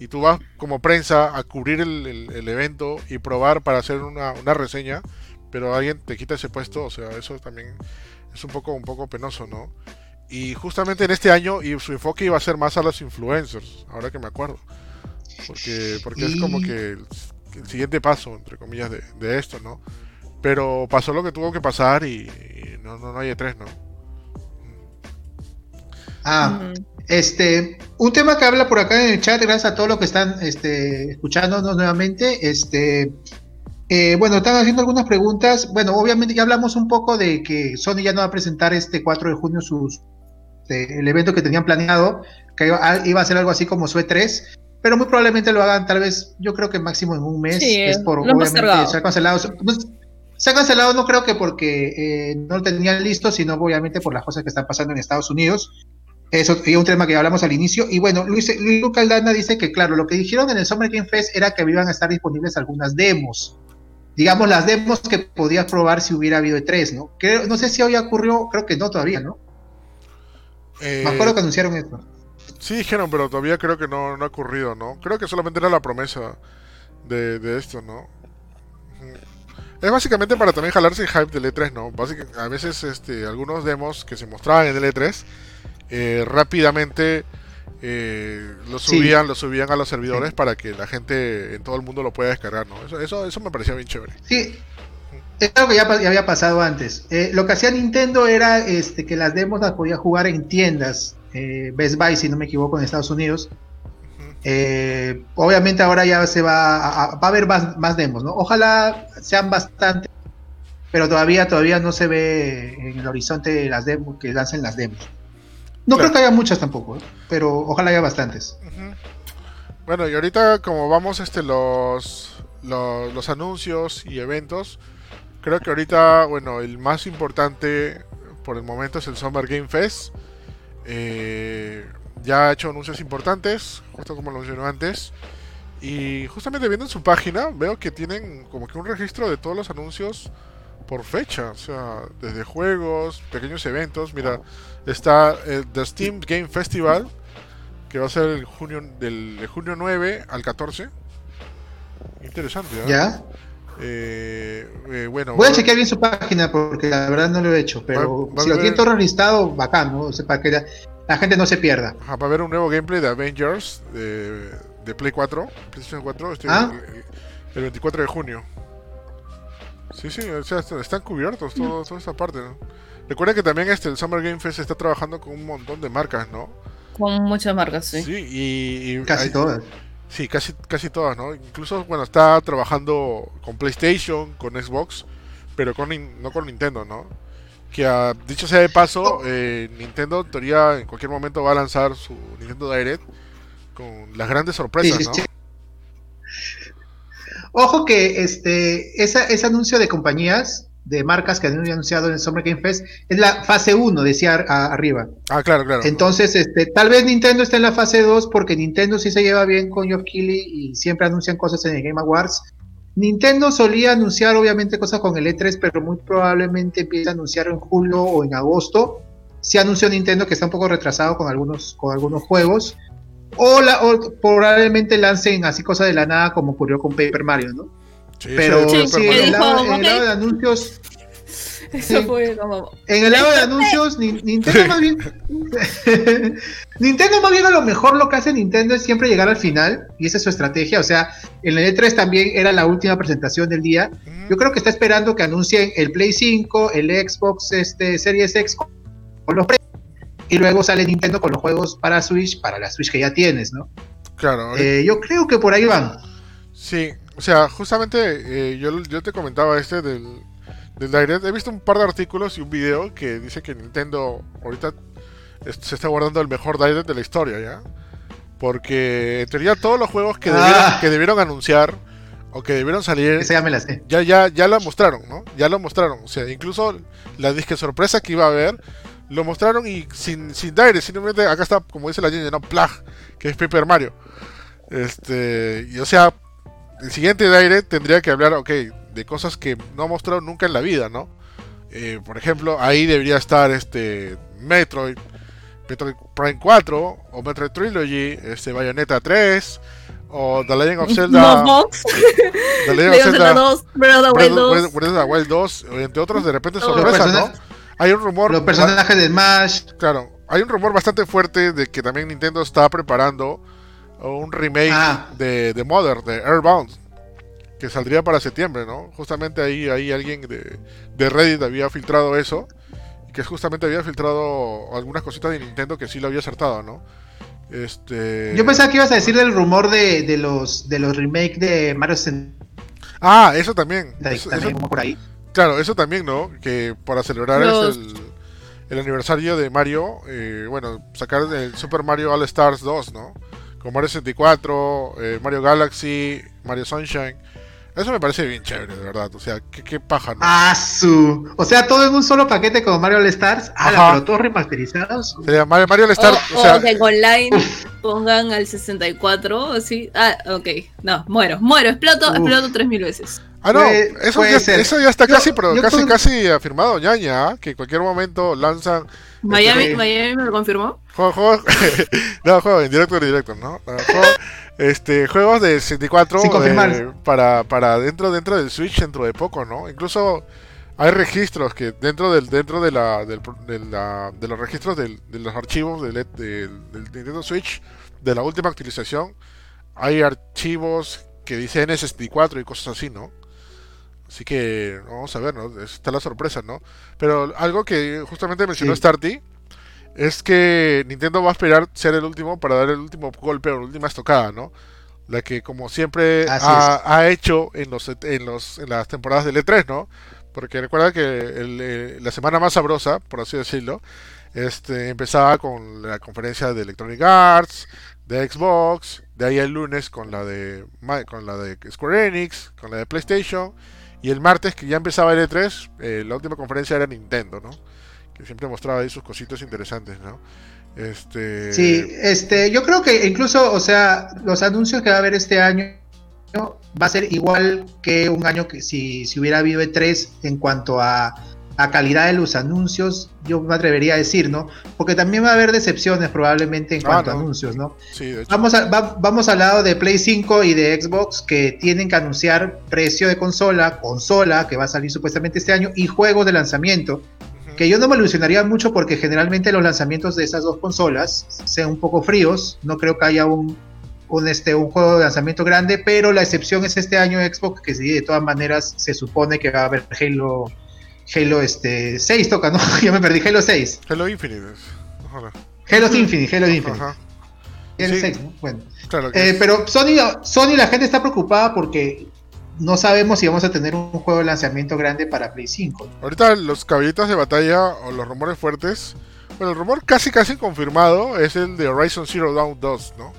Y tú vas como prensa a cubrir el, el- el evento y probar para hacer una, una reseña, pero alguien te quita ese puesto, o sea, eso también es un poco, un poco penoso, ¿no? Y justamente en este año y su enfoque iba a ser más a los influencers, ahora que me acuerdo. Porque, porque es como que el, el siguiente paso, entre comillas, de, de esto, ¿no? Pero pasó lo que tuvo que pasar y, y no, no, no hay E3, ¿no? Ah. Este, un tema que habla por acá en el chat, gracias a todos los que están este, escuchándonos nuevamente. Este, eh, bueno, están haciendo algunas preguntas. Bueno, obviamente ya hablamos un poco de que Sony ya no va a presentar este 4 de junio sus, este, el evento que tenían planeado, que iba, iba a ser algo así como su E3, pero muy probablemente lo hagan tal vez, yo creo que máximo en un mes. Sí, es por, obviamente, se ha cancelado. no, se ha cancelado no creo que porque eh, no lo tenían listo, sino obviamente por las cosas que están pasando en Estados Unidos. Eso es un tema que hablamos al inicio. Y bueno, Luis, Luis Luca Aldana dice que, claro, lo que dijeron en el Summer Game Fest era que iban a estar disponibles algunas demos. Digamos, las demos que podías probar si hubiera habido E3, ¿no? Creo, no sé si hoy ocurrió, creo que no todavía, ¿no? Eh, Me acuerdo que anunciaron esto. Sí dijeron, pero todavía creo que no, no ha ocurrido, ¿no? Creo que solamente era la promesa de, de esto, ¿no? Es básicamente para también jalarse el hype del E3, ¿no? Básica- a veces este, algunos demos que se mostraban en el E3 eh, rápidamente eh, lo Sí. subían, lo subían a los servidores para que la gente en todo el mundo lo pueda descargar, ¿no? Eso, eso, eso me parecía bien chévere. Sí, es algo que ya, había pasado antes. Eh, lo que hacía Nintendo era este, que las demos las podía jugar en tiendas, eh, Best Buy, si no me equivoco, en Estados Unidos. Eh, obviamente ahora ya se va a, a- va a haber más, más demos, ¿no? Ojalá sean bastantes, pero todavía todavía no se ve en el horizonte las demos que lancen las demos. No Claro. creo que haya muchas tampoco, ¿eh? pero ojalá haya bastantes. Bueno, y ahorita como vamos este los, los los anuncios y eventos, creo que ahorita, bueno, el más importante por el momento es el Summer Game Fest. Eh, ya ha hecho anuncios importantes, justo como lo mencioné antes. Y justamente viendo en su página, veo que tienen como que un registro de todos los anuncios por fecha. O sea, desde juegos, pequeños eventos. Mira, está el The Steam Game Festival, que va a ser el junio, del de junio 9 al 14. Interesante, ¿eh? ¿Ya? Eh, eh, bueno, Voy a chequear bien su página porque la verdad no lo he hecho, pero Va- va si lo tiene todo listado, bacán, ¿no? O sea, para que la, la gente no se pierda. Ajá, va a haber un nuevo gameplay de Avengers de, de Play 4, PlayStation 4, este, Ah. el, el 24 de junio. Sí, sí, o sea, est- están cubiertos todo, toda esta parte. ¿no? Recuerden que también este, el Summer Game Fest está trabajando con un montón de marcas, ¿no? Con muchas marcas, sí. Sí, y, y Casi hay- todas. Sí, casi, casi todas, ¿no? Incluso, bueno, está trabajando con PlayStation, con Xbox, pero con no con Nintendo, ¿no? Que ah, dicho sea de paso, eh, Nintendo en teoría en cualquier momento va a lanzar su Nintendo Direct con las grandes sorpresas, sí, ¿no? sí. Ojo que este esa, ese anuncio de compañías, de marcas que han anunciado en el Summer Game Fest, es la fase 1, decía a- arriba. Ah, claro, claro. Entonces, este, tal vez Nintendo está en la fase 2 porque Nintendo sí se lleva bien con Geoff Keighley y siempre anuncian cosas en el Game Awards. Nintendo solía anunciar obviamente cosas con el E3, pero muy probablemente empieza a anunciar en julio o en agosto. Sí anunció Nintendo que está un poco retrasado con algunos, con algunos juegos. O, la, o probablemente lancen así cosas de la nada como ocurrió con Paper Mario, ¿no? Sí, Pero sí, en, el lado, en el ok. lado de anuncios, <laughs> Eso fue como. en el lado de anuncios, Ni- Nintendo más bien. <laughs> Nintendo más bien a lo mejor lo que hace Nintendo es siempre llegar al final, y esa es su estrategia. O sea, en el E3 también era la última presentación del día. Ujú. Yo creo que está esperando que anuncien el Play 5, el Xbox este, Series X con los pre y luego sale Nintendo con los juegos para Switch, para la Switch que ya tienes, ¿no? Claro, Eh, yo creo que por ahí van. Sí, o sea, justamente eh, yo, yo te comentaba este del, del Direct. He visto un par de artículos y un video que dice que Nintendo ahorita se está guardando el mejor direct de la historia, ¿ya? Porque en teoría todos los juegos que, Ah. debieron, que debieron anunciar o que debieron salir Esa ya me la sé. ya, ya, ya la mostraron, ¿no? Ya lo mostraron. O sea, incluso la disque sorpresa que iba a haber, lo mostraron y sin, sin direct, simplemente acá está, como dice la gente, no, Plag, que es Paper Mario. Este, y o sea, el siguiente direct tendría que hablar, ok, de cosas que no ha mostrado nunca en la vida, ¿no? Eh, por ejemplo, ahí debería estar este Metroid, Metroid Prime 4, o Metroid Trilogy, este Bayonetta 3, o The Legend of Zelda. No, Fox. <laughs> The Legend of Zelda Zelda 2, Breath of the Wild 2. Breath- Breath of the Wild 2, entre otros, de repente sorpresa, ¿no? Hay un rumor, Los personajes de Smash. claro, hay un rumor bastante fuerte de que también Nintendo está preparando un remake Ah. de, de Mother, de Airbound, que saldría para septiembre, ¿no? Justamente ahí, ahí alguien de, de Reddit había filtrado eso, y que justamente había filtrado algunas cositas de Nintendo que sí lo había acertado, ¿no? Este... Yo pensaba que ibas a decir del rumor de, de los de los remakes de Mario 60 Ah, eso también. Eso- también eso- como por ahí. Claro, eso también, ¿no? Que para celebrar Los- el, el aniversario de Mario, eh, bueno, sacar el Super Mario All Stars 2, ¿no? Con Mario 64, eh, Mario Galaxy, Mario Sunshine. Eso me parece bien chévere, de verdad. O sea, qué, qué paja, ¿no? Ah, su. O sea, todo en un solo paquete como Mario All Stars. Ah, Ajá. pero todos remasterizados. Sería Mario, Mario All O, Stars, o, o sea, que en online pongan al 64, así. Ah, ok. No, muero, muero, exploto, Uf. exploto 3000 veces. Ah, no, puede- eso, puede ya, ser. eso ya está Yo- casi, pero yo casi, casi afirmado, ñaña, que en cualquier momento lanzan Miami, Este- Miami me lo confirmó. Juegos, juegos, <laughs> no, juegos en directo, en directo, ¿no? Juegos, este, juegos de 64 Sin confirmar. eh, para, para dentro, dentro del Switch dentro de poco, ¿no? Incluso hay registros que dentro del, dentro de la, del, de, la- de los registros del- de los archivos del, del, del Nintendo Switch de la última actualización hay archivos que dicen N64 y cosas así, ¿no? Así que vamos a ver, ¿no? Está la sorpresa, ¿no? Pero algo que justamente mencionó Sí. Starty es que Nintendo va a esperar ser el último para dar el último golpe o la última estocada, ¿no? La que como siempre ha, ha hecho en los en los en las temporadas del E3, ¿no? Porque recuerda que el, eh, la semana más sabrosa, por así decirlo, este empezaba con la conferencia de Electronic Arts, de Xbox, de ahí el lunes con la de con la de Square Enix, con la de PlayStation y el martes que ya empezaba el E3, eh, la última conferencia era Nintendo, ¿no? Que siempre mostraba ahí sus cositas interesantes, ¿no? Este Sí, este, yo creo que incluso, o sea, los anuncios que va a haber este año va a ser igual que un año que si, si hubiera habido E3 en cuanto a, a calidad de los anuncios, yo me atrevería a decir, ¿no? Porque también va a haber decepciones probablemente en Ah, cuanto a anuncios, ¿no? sí. Vamos, a- va- vamos al lado de Play 5 y de Xbox que tienen que anunciar precio de consola, consola que va a salir supuestamente este año y juegos de lanzamiento. Que yo no me ilusionaría mucho porque generalmente los lanzamientos de esas dos consolas sean un poco fríos. No creo que haya un, un, este, un juego de lanzamiento grande, pero la excepción es este año Xbox, que sí, de todas maneras se supone que va a haber Halo, Halo este, 6, toca, ¿no? <laughs> ya me perdí, Halo 6. Hello Infinite. Ojalá. Halo Infinite, Halo Infinite. Ajá. El Sí. 6, ¿no? Bueno. Claro que Eh, es- pero Sony, Sony, la gente está preocupada porque no sabemos si vamos a tener un juego de lanzamiento grande para Play 5. Ahorita los caballitos de batalla o los rumores fuertes. Bueno, el rumor casi casi confirmado es el de Horizon Zero Dawn 2, ¿no?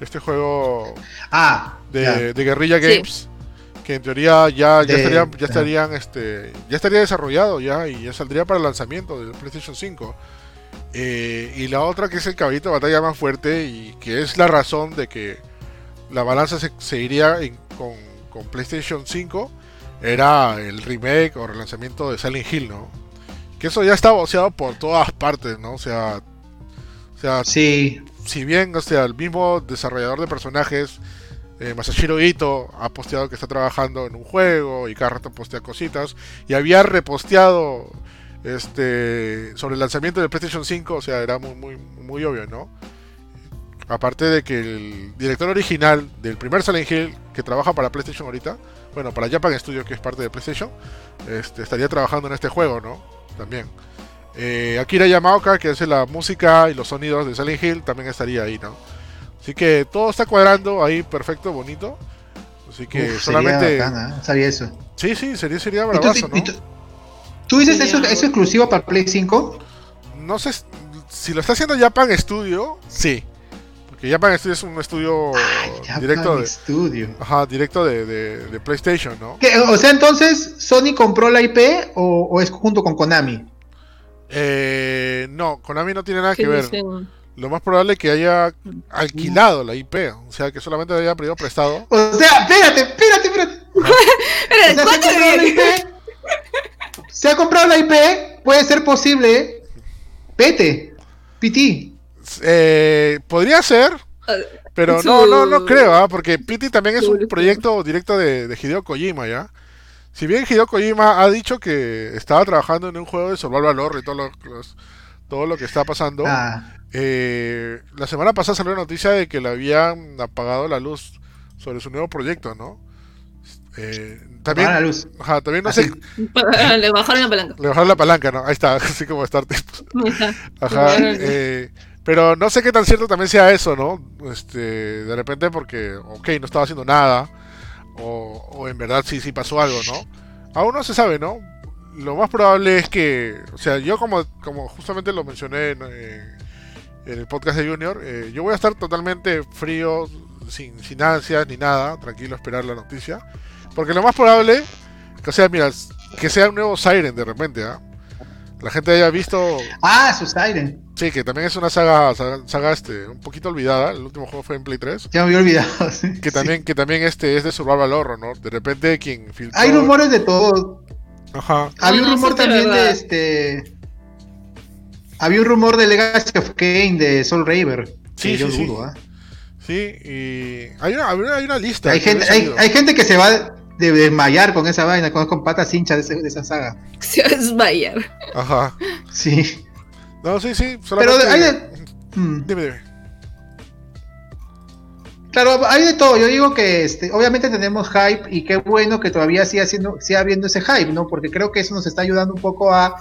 Este juego Ah, de, de Guerrilla Sí. Que en teoría ya, ya De- estarían, ya estarían, este, ya estaría desarrollado ya y ya saldría para el lanzamiento del PlayStation 5. Eh, y la otra que es el caballito de batalla más fuerte y que es la razón de que la balanza se, se iría en- con, con PlayStation 5 era el remake o relanzamiento de Silent Hill, ¿no? Que eso ya está voceado por todas partes, ¿no? O sea, o sea Sí, si bien, o sea, el mismo desarrollador de personajes, eh, Masashiro Ito, ha posteado que está trabajando en un juego y cada postea cositas, y había reposteado este sobre el lanzamiento del PlayStation 5, o sea, era muy, muy, muy obvio, ¿no? Aparte de que el director original del primer Silent Hill, que trabaja para PlayStation ahorita, bueno, para Japan Studio, que es parte de PlayStation, este, estaría trabajando en este juego, ¿no? También. Eh, Akira Yamaoka, que hace la música y los sonidos de Silent Hill, también estaría ahí, ¿no? Así que todo está cuadrando ahí perfecto, bonito. Así que Uf, sería solamente. bacán, ¿ah? sabía eso. Sí, sí, sería, sería ¿Y tú, bravazo, ¿no? tú- tú dices Sí, eso, exclusivo para Play 5? No sé, si lo está haciendo Japan Studio, sí. Porque Japan Studio es un estudio Japan directo de, Studio. ajá, directo de, de- de PlayStation, ¿no? ¿Qué? O sea, entonces, ¿Sony compró la IP o, o es junto con Konami? Eh, no, Konami no tiene nada ¿Qué que ver. dicen? Lo más probable es que haya alquilado la IP, o sea, que solamente haya pedido prestado. O sea, espérate, espérate, espérate. <laughs> O sea, se ha ¿cuánto comprado la IP. Se ha comprado la IP, puede ser posible. Vete, PT. Eh, podría ser, pero no, no, no creo, ¿ah? porque Pity también es un proyecto directo de, de Hideo Kojima, ¿ya? Si bien Hideo Kojima ha dicho que estaba trabajando en un juego de Survival Horror y todo lo, los- todo lo que está pasando, Ah, eh, la semana pasada salió la noticia de que le habían apagado la luz sobre su nuevo proyecto, ¿no? Eh, también, la luz. ajá, también no Así. sé, <laughs> Le bajaron la palanca. le bajaron la palanca, ¿no? Ahí está, <laughs> así como Star Trek. Ahí está. Ajá, eh, pero no sé qué tan cierto también sea eso, ¿no? Este, de repente porque, ok, no estaba haciendo nada, o, o en verdad sí, sí pasó algo, ¿no? Aún no se sabe, ¿no? Lo más probable es que, o sea, yo como, como justamente lo mencioné en, en- en el podcast de Junior, eh, yo voy a estar totalmente frío, sin, sin ansias ni nada, tranquilo a esperar la noticia, porque lo más probable, que, sea, mira, que sea un nuevo Siren de repente, ¿ah? La gente haya visto Ah, su Siren. Sí, que también es una saga, saga, saga, este, un poquito olvidada. El último juego fue en Play 3. Ya me había olvidado. <laughs> sí. Que también, que también este es de Survival Horror, ¿no? De repente quien filtró... Hay rumores de todo. Ajá. Había un rumor también de este. Había un rumor de Legacy of Kane de Soul Raver. Sí, que yo sí, sí. dudo, ¿ah? Sí, y hay una, hay una- lista. hay, gente, hay, gente que se va de desmayar con esa vaina, con, con patas hinchas de, esa saga. Se va a desmayar. Ajá. Sí. No, sí, sí. Pero hay de. Mm. Dime, dime. Claro, hay de todo. Yo digo que este, obviamente tenemos hype y qué bueno que todavía siga, siendo, siga habiendo ese hype, ¿no? Porque creo que eso nos está ayudando un poco a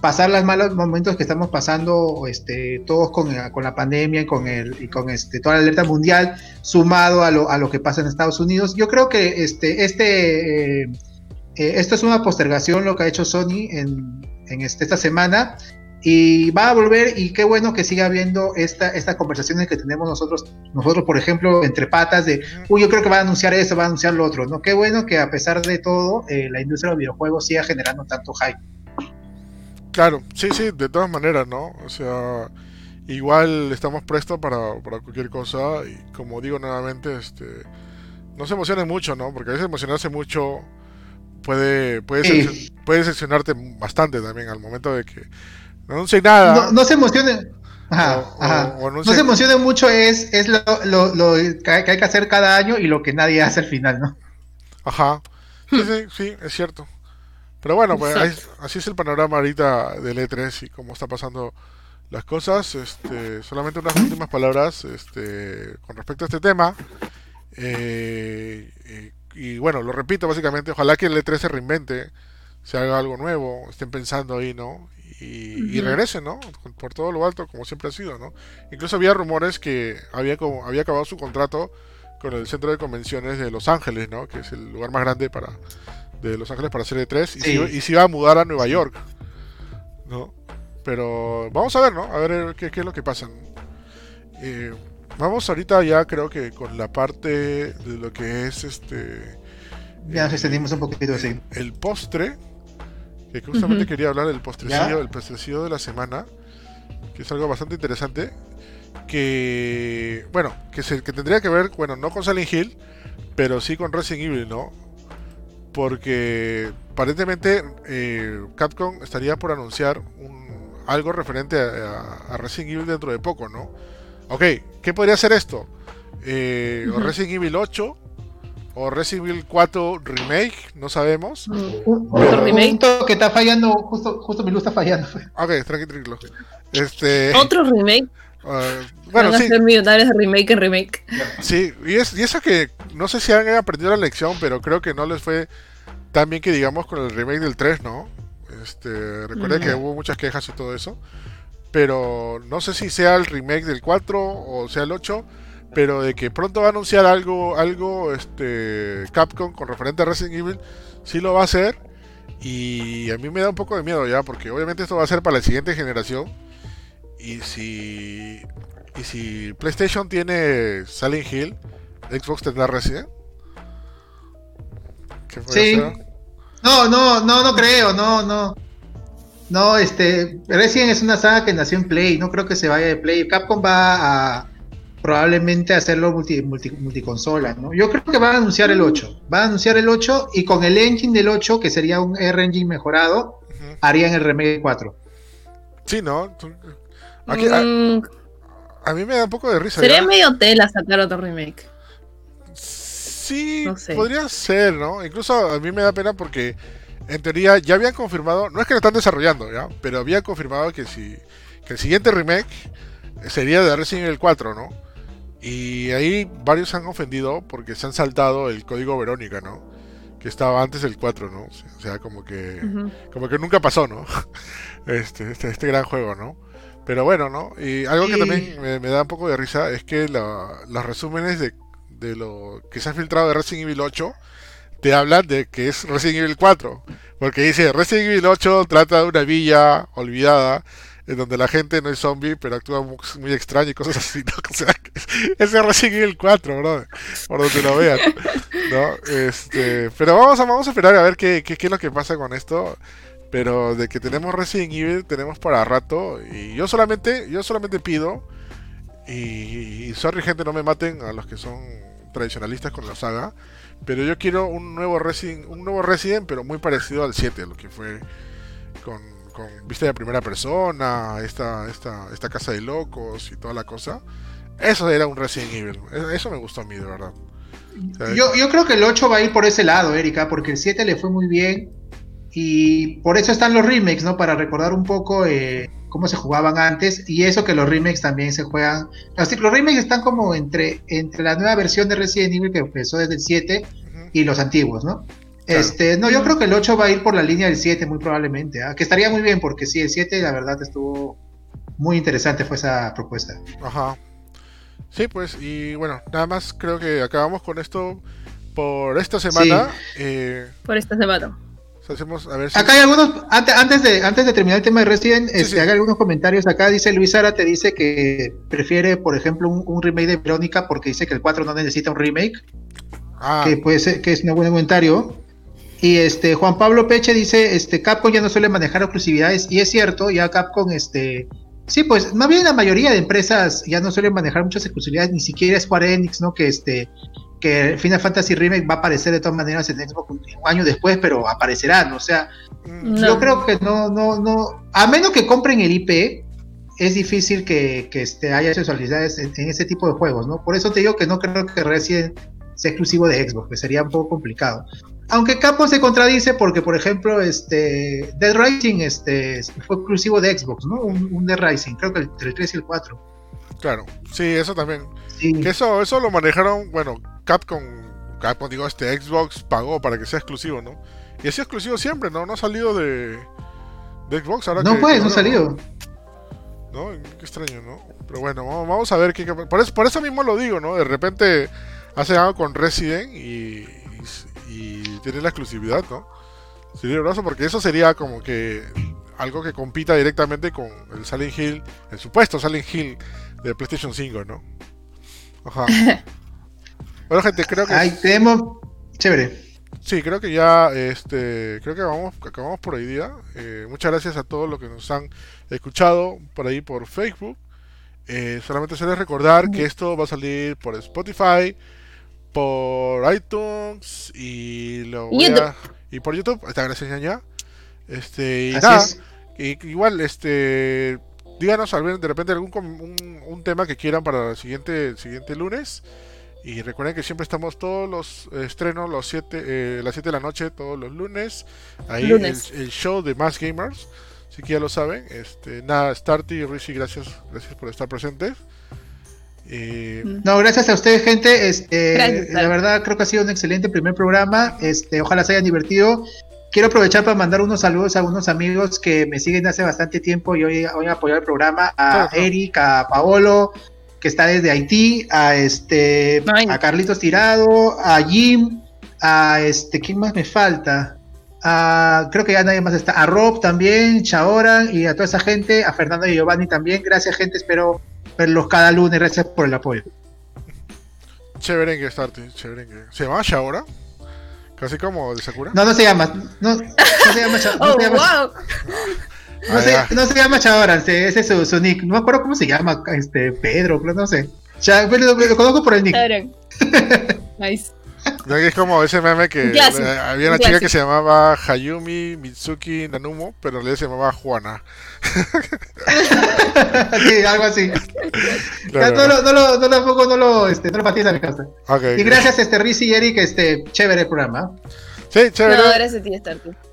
pasar los malos momentos que estamos pasando este, todos con, con la pandemia y con, el, y con este, toda la alerta mundial, sumado a lo, a lo que pasa en Estados Unidos. Yo creo que este, este, eh, eh, esto es una postergación lo que ha hecho Sony en, en este, esta semana. Y va a volver y qué bueno que siga habiendo esta, estas conversaciones que tenemos nosotros, nosotros por ejemplo, entre patas de, uy, yo creo que va a anunciar esto, va a anunciar lo otro, ¿no? Qué bueno que a pesar de todo, eh, la industria de los videojuegos siga generando tanto hype. Claro, sí, sí, de todas maneras, ¿no? O sea, igual estamos prestos para, para cualquier cosa y como digo nuevamente, este, no se emocionen mucho, ¿no? Porque a veces emocionarse mucho puede, puede, Sí. puede decepcionarte bastante también al momento de que no anuncien nada. No, no se emocionen. Ajá, O- ajá. o no se emocionen mucho es, es lo, lo- lo que hay que hay que hacer cada año y lo que nadie hace al final, ¿no? Ajá. Sí, sí, sí, es cierto. Pero bueno, pues ahí- así es el panorama ahorita del E3 y cómo está pasando las cosas. Este, solamente unas últimas palabras este, con respecto a este tema. Eh, eh, y bueno, lo repito básicamente, ojalá que el E3 se reinvente, se haga algo nuevo, estén pensando ahí, ¿no? Y, y Ujú. regresen, ¿no? Por todo lo alto, como siempre ha sido, ¿no? Incluso había rumores que había, como, había acabado su contrato con el centro de convenciones de Los Ángeles, ¿no? Que es el lugar más grande para de Los Ángeles para hacer E3 y, Sí. se, y se iba a mudar a Nueva York, ¿no? Pero vamos a ver, ¿no? A ver eh, qué, qué es lo que pasa. Eh, vamos ahorita ya creo que con la parte de lo que es este Ya nos extendimos un poquito así. el postre, que justamente quería hablar del postrecillo, ¿Ya? el postrecillo de la semana, que es algo bastante interesante, que, bueno, que, se, que tendría que ver, bueno, no con Silent Hill, pero sí con Resident Evil, ¿no? Porque aparentemente eh, Capcom estaría por anunciar un, algo referente a, a- a Resident Evil dentro de poco, ¿no? Ok, ¿qué podría ser esto? Eh, o. Resident Evil 8 o Resident Evil 4 Remake, no sabemos. Un, Otro remake. que está fallando, justo, justo mi luz está fallando. Ok, tranquilo, tranquilo. Este, Otro remake. <laughs> ah, bueno, Van a sí, ser millonarios de remake en remake. sí, y, es, y eso que no sé si han aprendido la lección, pero creo que no les fue tan bien que digamos con el remake del 3, ¿no? Este, recuerda que hubo muchas quejas y todo eso, pero no sé si sea el remake del 4 o sea el 8, pero de que pronto va a anunciar algo, algo, este, Capcom con referente a Resident Evil, sí lo va a hacer. Y a mí me da un poco de miedo ya, porque obviamente esto va a ser para la siguiente generación. y si y si PlayStation tiene Silent Hill, Xbox tendrá Resident. ¿Qué sí. No, no, no, no creo, no, no. No, este, Resident es una saga que nació en Play, no creo que se vaya de Play. Capcom va a probablemente hacerlo multi, multi, multiconsola, ¿no? Yo creo que van a anunciar el 8. Van a anunciar el 8 y con el engine del 8, que sería un R-Engine mejorado, harían el remake 4. Sí, ¿no? Aquí, mm. A, mí me da un poco de risa. Sería medio tela sacar otro remake. Sí, podría ser, ¿no? Incluso a mí me da pena porque en teoría ya habían confirmado, no es que lo están desarrollando, ¿ya? Pero habían confirmado que si que el siguiente remake sería de Resident Evil 4, ¿no? Y ahí varios se han ofendido porque se han saltado el código Verónica, ¿no? Que estaba antes del 4, ¿no? O sea, como que como que nunca pasó, ¿no? <laughs> Este, este, este, gran juego, ¿no? Pero bueno, ¿no? Y algo que también me, da un poco de risa es que los resúmenes de, de lo que se ha filtrado de Resident Evil 8 te hablan de que es Resident Evil 4. Porque dice, Resident Evil 8 trata de una villa olvidada en donde la gente no es zombie, pero actúa muy, extraño y cosas <laughs> así, ¿no? O sea, es Resident Evil 4, bro, por donde lo vean, ¿no? Este, pero vamos a, vamos a esperar a ver qué, qué, qué es lo que pasa con esto. Pero de que tenemos Resident Evil, tenemos para rato. Y yo solamente, yo solamente pido, y, y sorry gente, no me maten a los que son tradicionalistas con la saga, pero yo quiero un nuevo Resident, un nuevo Resident, pero muy parecido al 7, lo que fue con, con vista de primera persona, esta, esta, esta casa de locos y toda la cosa. Eso era un Resident Evil. Eso me gustó a mí, de verdad. yo, yo creo que el 8 va a ir por ese lado, Erika, porque el 7 le fue muy bien. Y por eso están los remakes, ¿no? Para recordar un poco eh, cómo se jugaban antes. Y eso que los remakes también se juegan. Así los remakes están como entre, entre la nueva versión de Resident Evil que empezó desde el 7 y los antiguos, ¿no? Este, no, yo creo que el 8 va a ir por la línea del 7 muy probablemente, ¿ah? que estaría muy bien porque sí, el 7 la verdad estuvo muy interesante fue esa propuesta. Ajá. Sí, pues, y bueno, nada más creo que acabamos con esto por esta semana. Eh, por esta semana. Acá hay algunos, antes, de, antes de terminar el tema de Resident, este, hay algunos comentarios acá. Dice Luis Ara, te dice que prefiere, por ejemplo, un, remake de Verónica porque dice que el 4 no necesita un remake. Ah. Que puede ser, que es un buen comentario. Y este Juan Pablo Peche dice, este Capcom ya no suele manejar exclusividades y es cierto, ya Capcom este sí, pues más bien la mayoría de empresas ya no suelen manejar muchas exclusividades, ni siquiera Square Enix, ¿no? Que este que Final Fantasy Remake va a aparecer de todas maneras en Xbox un, año después, pero aparecerá, ¿no? O sea, yo creo que no, no, no, a menos que compren el IP, es difícil que, que este, haya sexualidades en, ese tipo de juegos, ¿no? Por eso te digo que no creo que Resident sea exclusivo de Xbox, que sería un poco complicado. Aunque Capcom se contradice porque, por ejemplo, este Dead Rising este, fue exclusivo de Xbox, ¿no? Un, Dead Rising, creo que el 3 y el 4. Claro, sí, eso también. Que eso, eso lo manejaron, bueno, Capcom, Capcom, digo, este Xbox pagó para que sea exclusivo, ¿no? Y es exclusivo siempre, ¿no? No ha salido de, de Xbox ahora No, pues, no ha salido. ¿No? Qué extraño, ¿no? Pero bueno, vamos a ver qué... Por eso, por eso mismo lo digo, ¿no? De repente hace algo con Resident y, y, tiene la exclusividad, ¿no? Sería brazo porque eso sería como que algo que compita directamente con el Silent Hill, el supuesto Silent Hill de PlayStation 5, ¿no? Ajá. <laughs> Bueno, gente, creo que. Ahí tenemos. Chévere. Sí, creo que ya, este, creo que vamos, acabamos por hoy día. Eh, muchas gracias a todos los que nos han escuchado por ahí por Facebook. Eh, solamente se les recordar que esto va a salir por Spotify, por iTunes y lo y por YouTube. Está gracias ya. Este y nada, igual este díganos de repente algún un, un, tema que quieran para el siguiente el siguiente lunes y recuerden que siempre estamos todos los estrenos, los siete, eh, las 7 de la noche, todos los lunes. Ahí El, show de Más Gamers. Así que ya lo saben. Este, nada, Starty y Rishi, gracias, gracias por estar presentes. No, gracias a ustedes, gente. Este, la verdad, creo que ha sido un excelente primer programa. Este, ojalá se hayan divertido. Quiero aprovechar para mandar unos saludos a unos amigos que me siguen hace bastante tiempo y hoy, hoy apoyar el programa. A Eric, a Paolo, que está desde Haití, a este, a Carlitos Tirado, a Jim, a este, ¿quién más me falta? a, creo que ya nadie más está, a Rob también, Chaoran y a toda esa gente, a Fernando y Giovanni también. Gracias, gente. Espero verlos cada lunes. Gracias por el apoyo. Chéverengue, Starty, chéverengue. ¿Se llama Shaora? Casi como de Sakura. No, no se llama. No, no se llama, no <laughs> Oh, se llama, wow. <laughs> no Ah, se, ya. no se llama Chaoran, se- ese es su, su nick. No me acuerdo cómo se llama, este, Pedro, pero no sé. Cha- lo, lo conozco por el nick. <laughs> Nice. Ya Es como ese meme que eh, había una un chica que se llamaba Hayumi Mitsuki Nanumo, pero en realidad se llamaba Juana. <laughs> sí, algo así. <laughs> Claro. No, lo, no, lo, no, lo, pongo, no lo, este, no lo fatiza mi casa. Ok, Y gracias, este, Riz y Eric, este, chévere el programa. Sí, chévere. No, gracias a ti.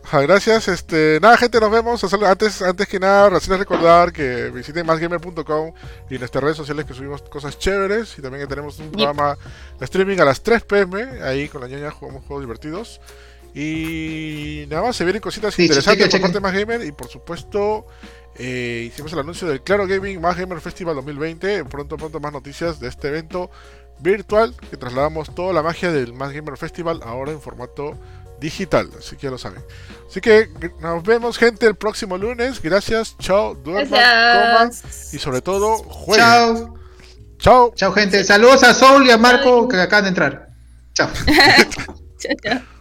Ajá, gracias. Este, nada, gente, nos vemos. Antes, antes que nada, recién recordar que visiten másgamer.com y nuestras redes sociales que subimos cosas chéveres. Y también que tenemos un programa de streaming a las 3 pm. Ahí con la ñaña jugamos juegos divertidos. Y nada más, se vienen cositas Sí, interesantes por parte de Más Gamer. Y por supuesto, eh, hicimos el anuncio del Claro Gaming Más Gamer Festival 2020. Pronto, pronto más noticias de este evento virtual que trasladamos toda la magia del Más Gamer Festival ahora en formato digital. Así que ya lo saben. Así que nos vemos, gente, el próximo lunes. Gracias, chao, duerman, coman y sobre todo jueguen. Chao. Chao. Chao, gente. Saludos a Soul y a Marco que acaban de entrar. Chao. <laughs> Chao, chao.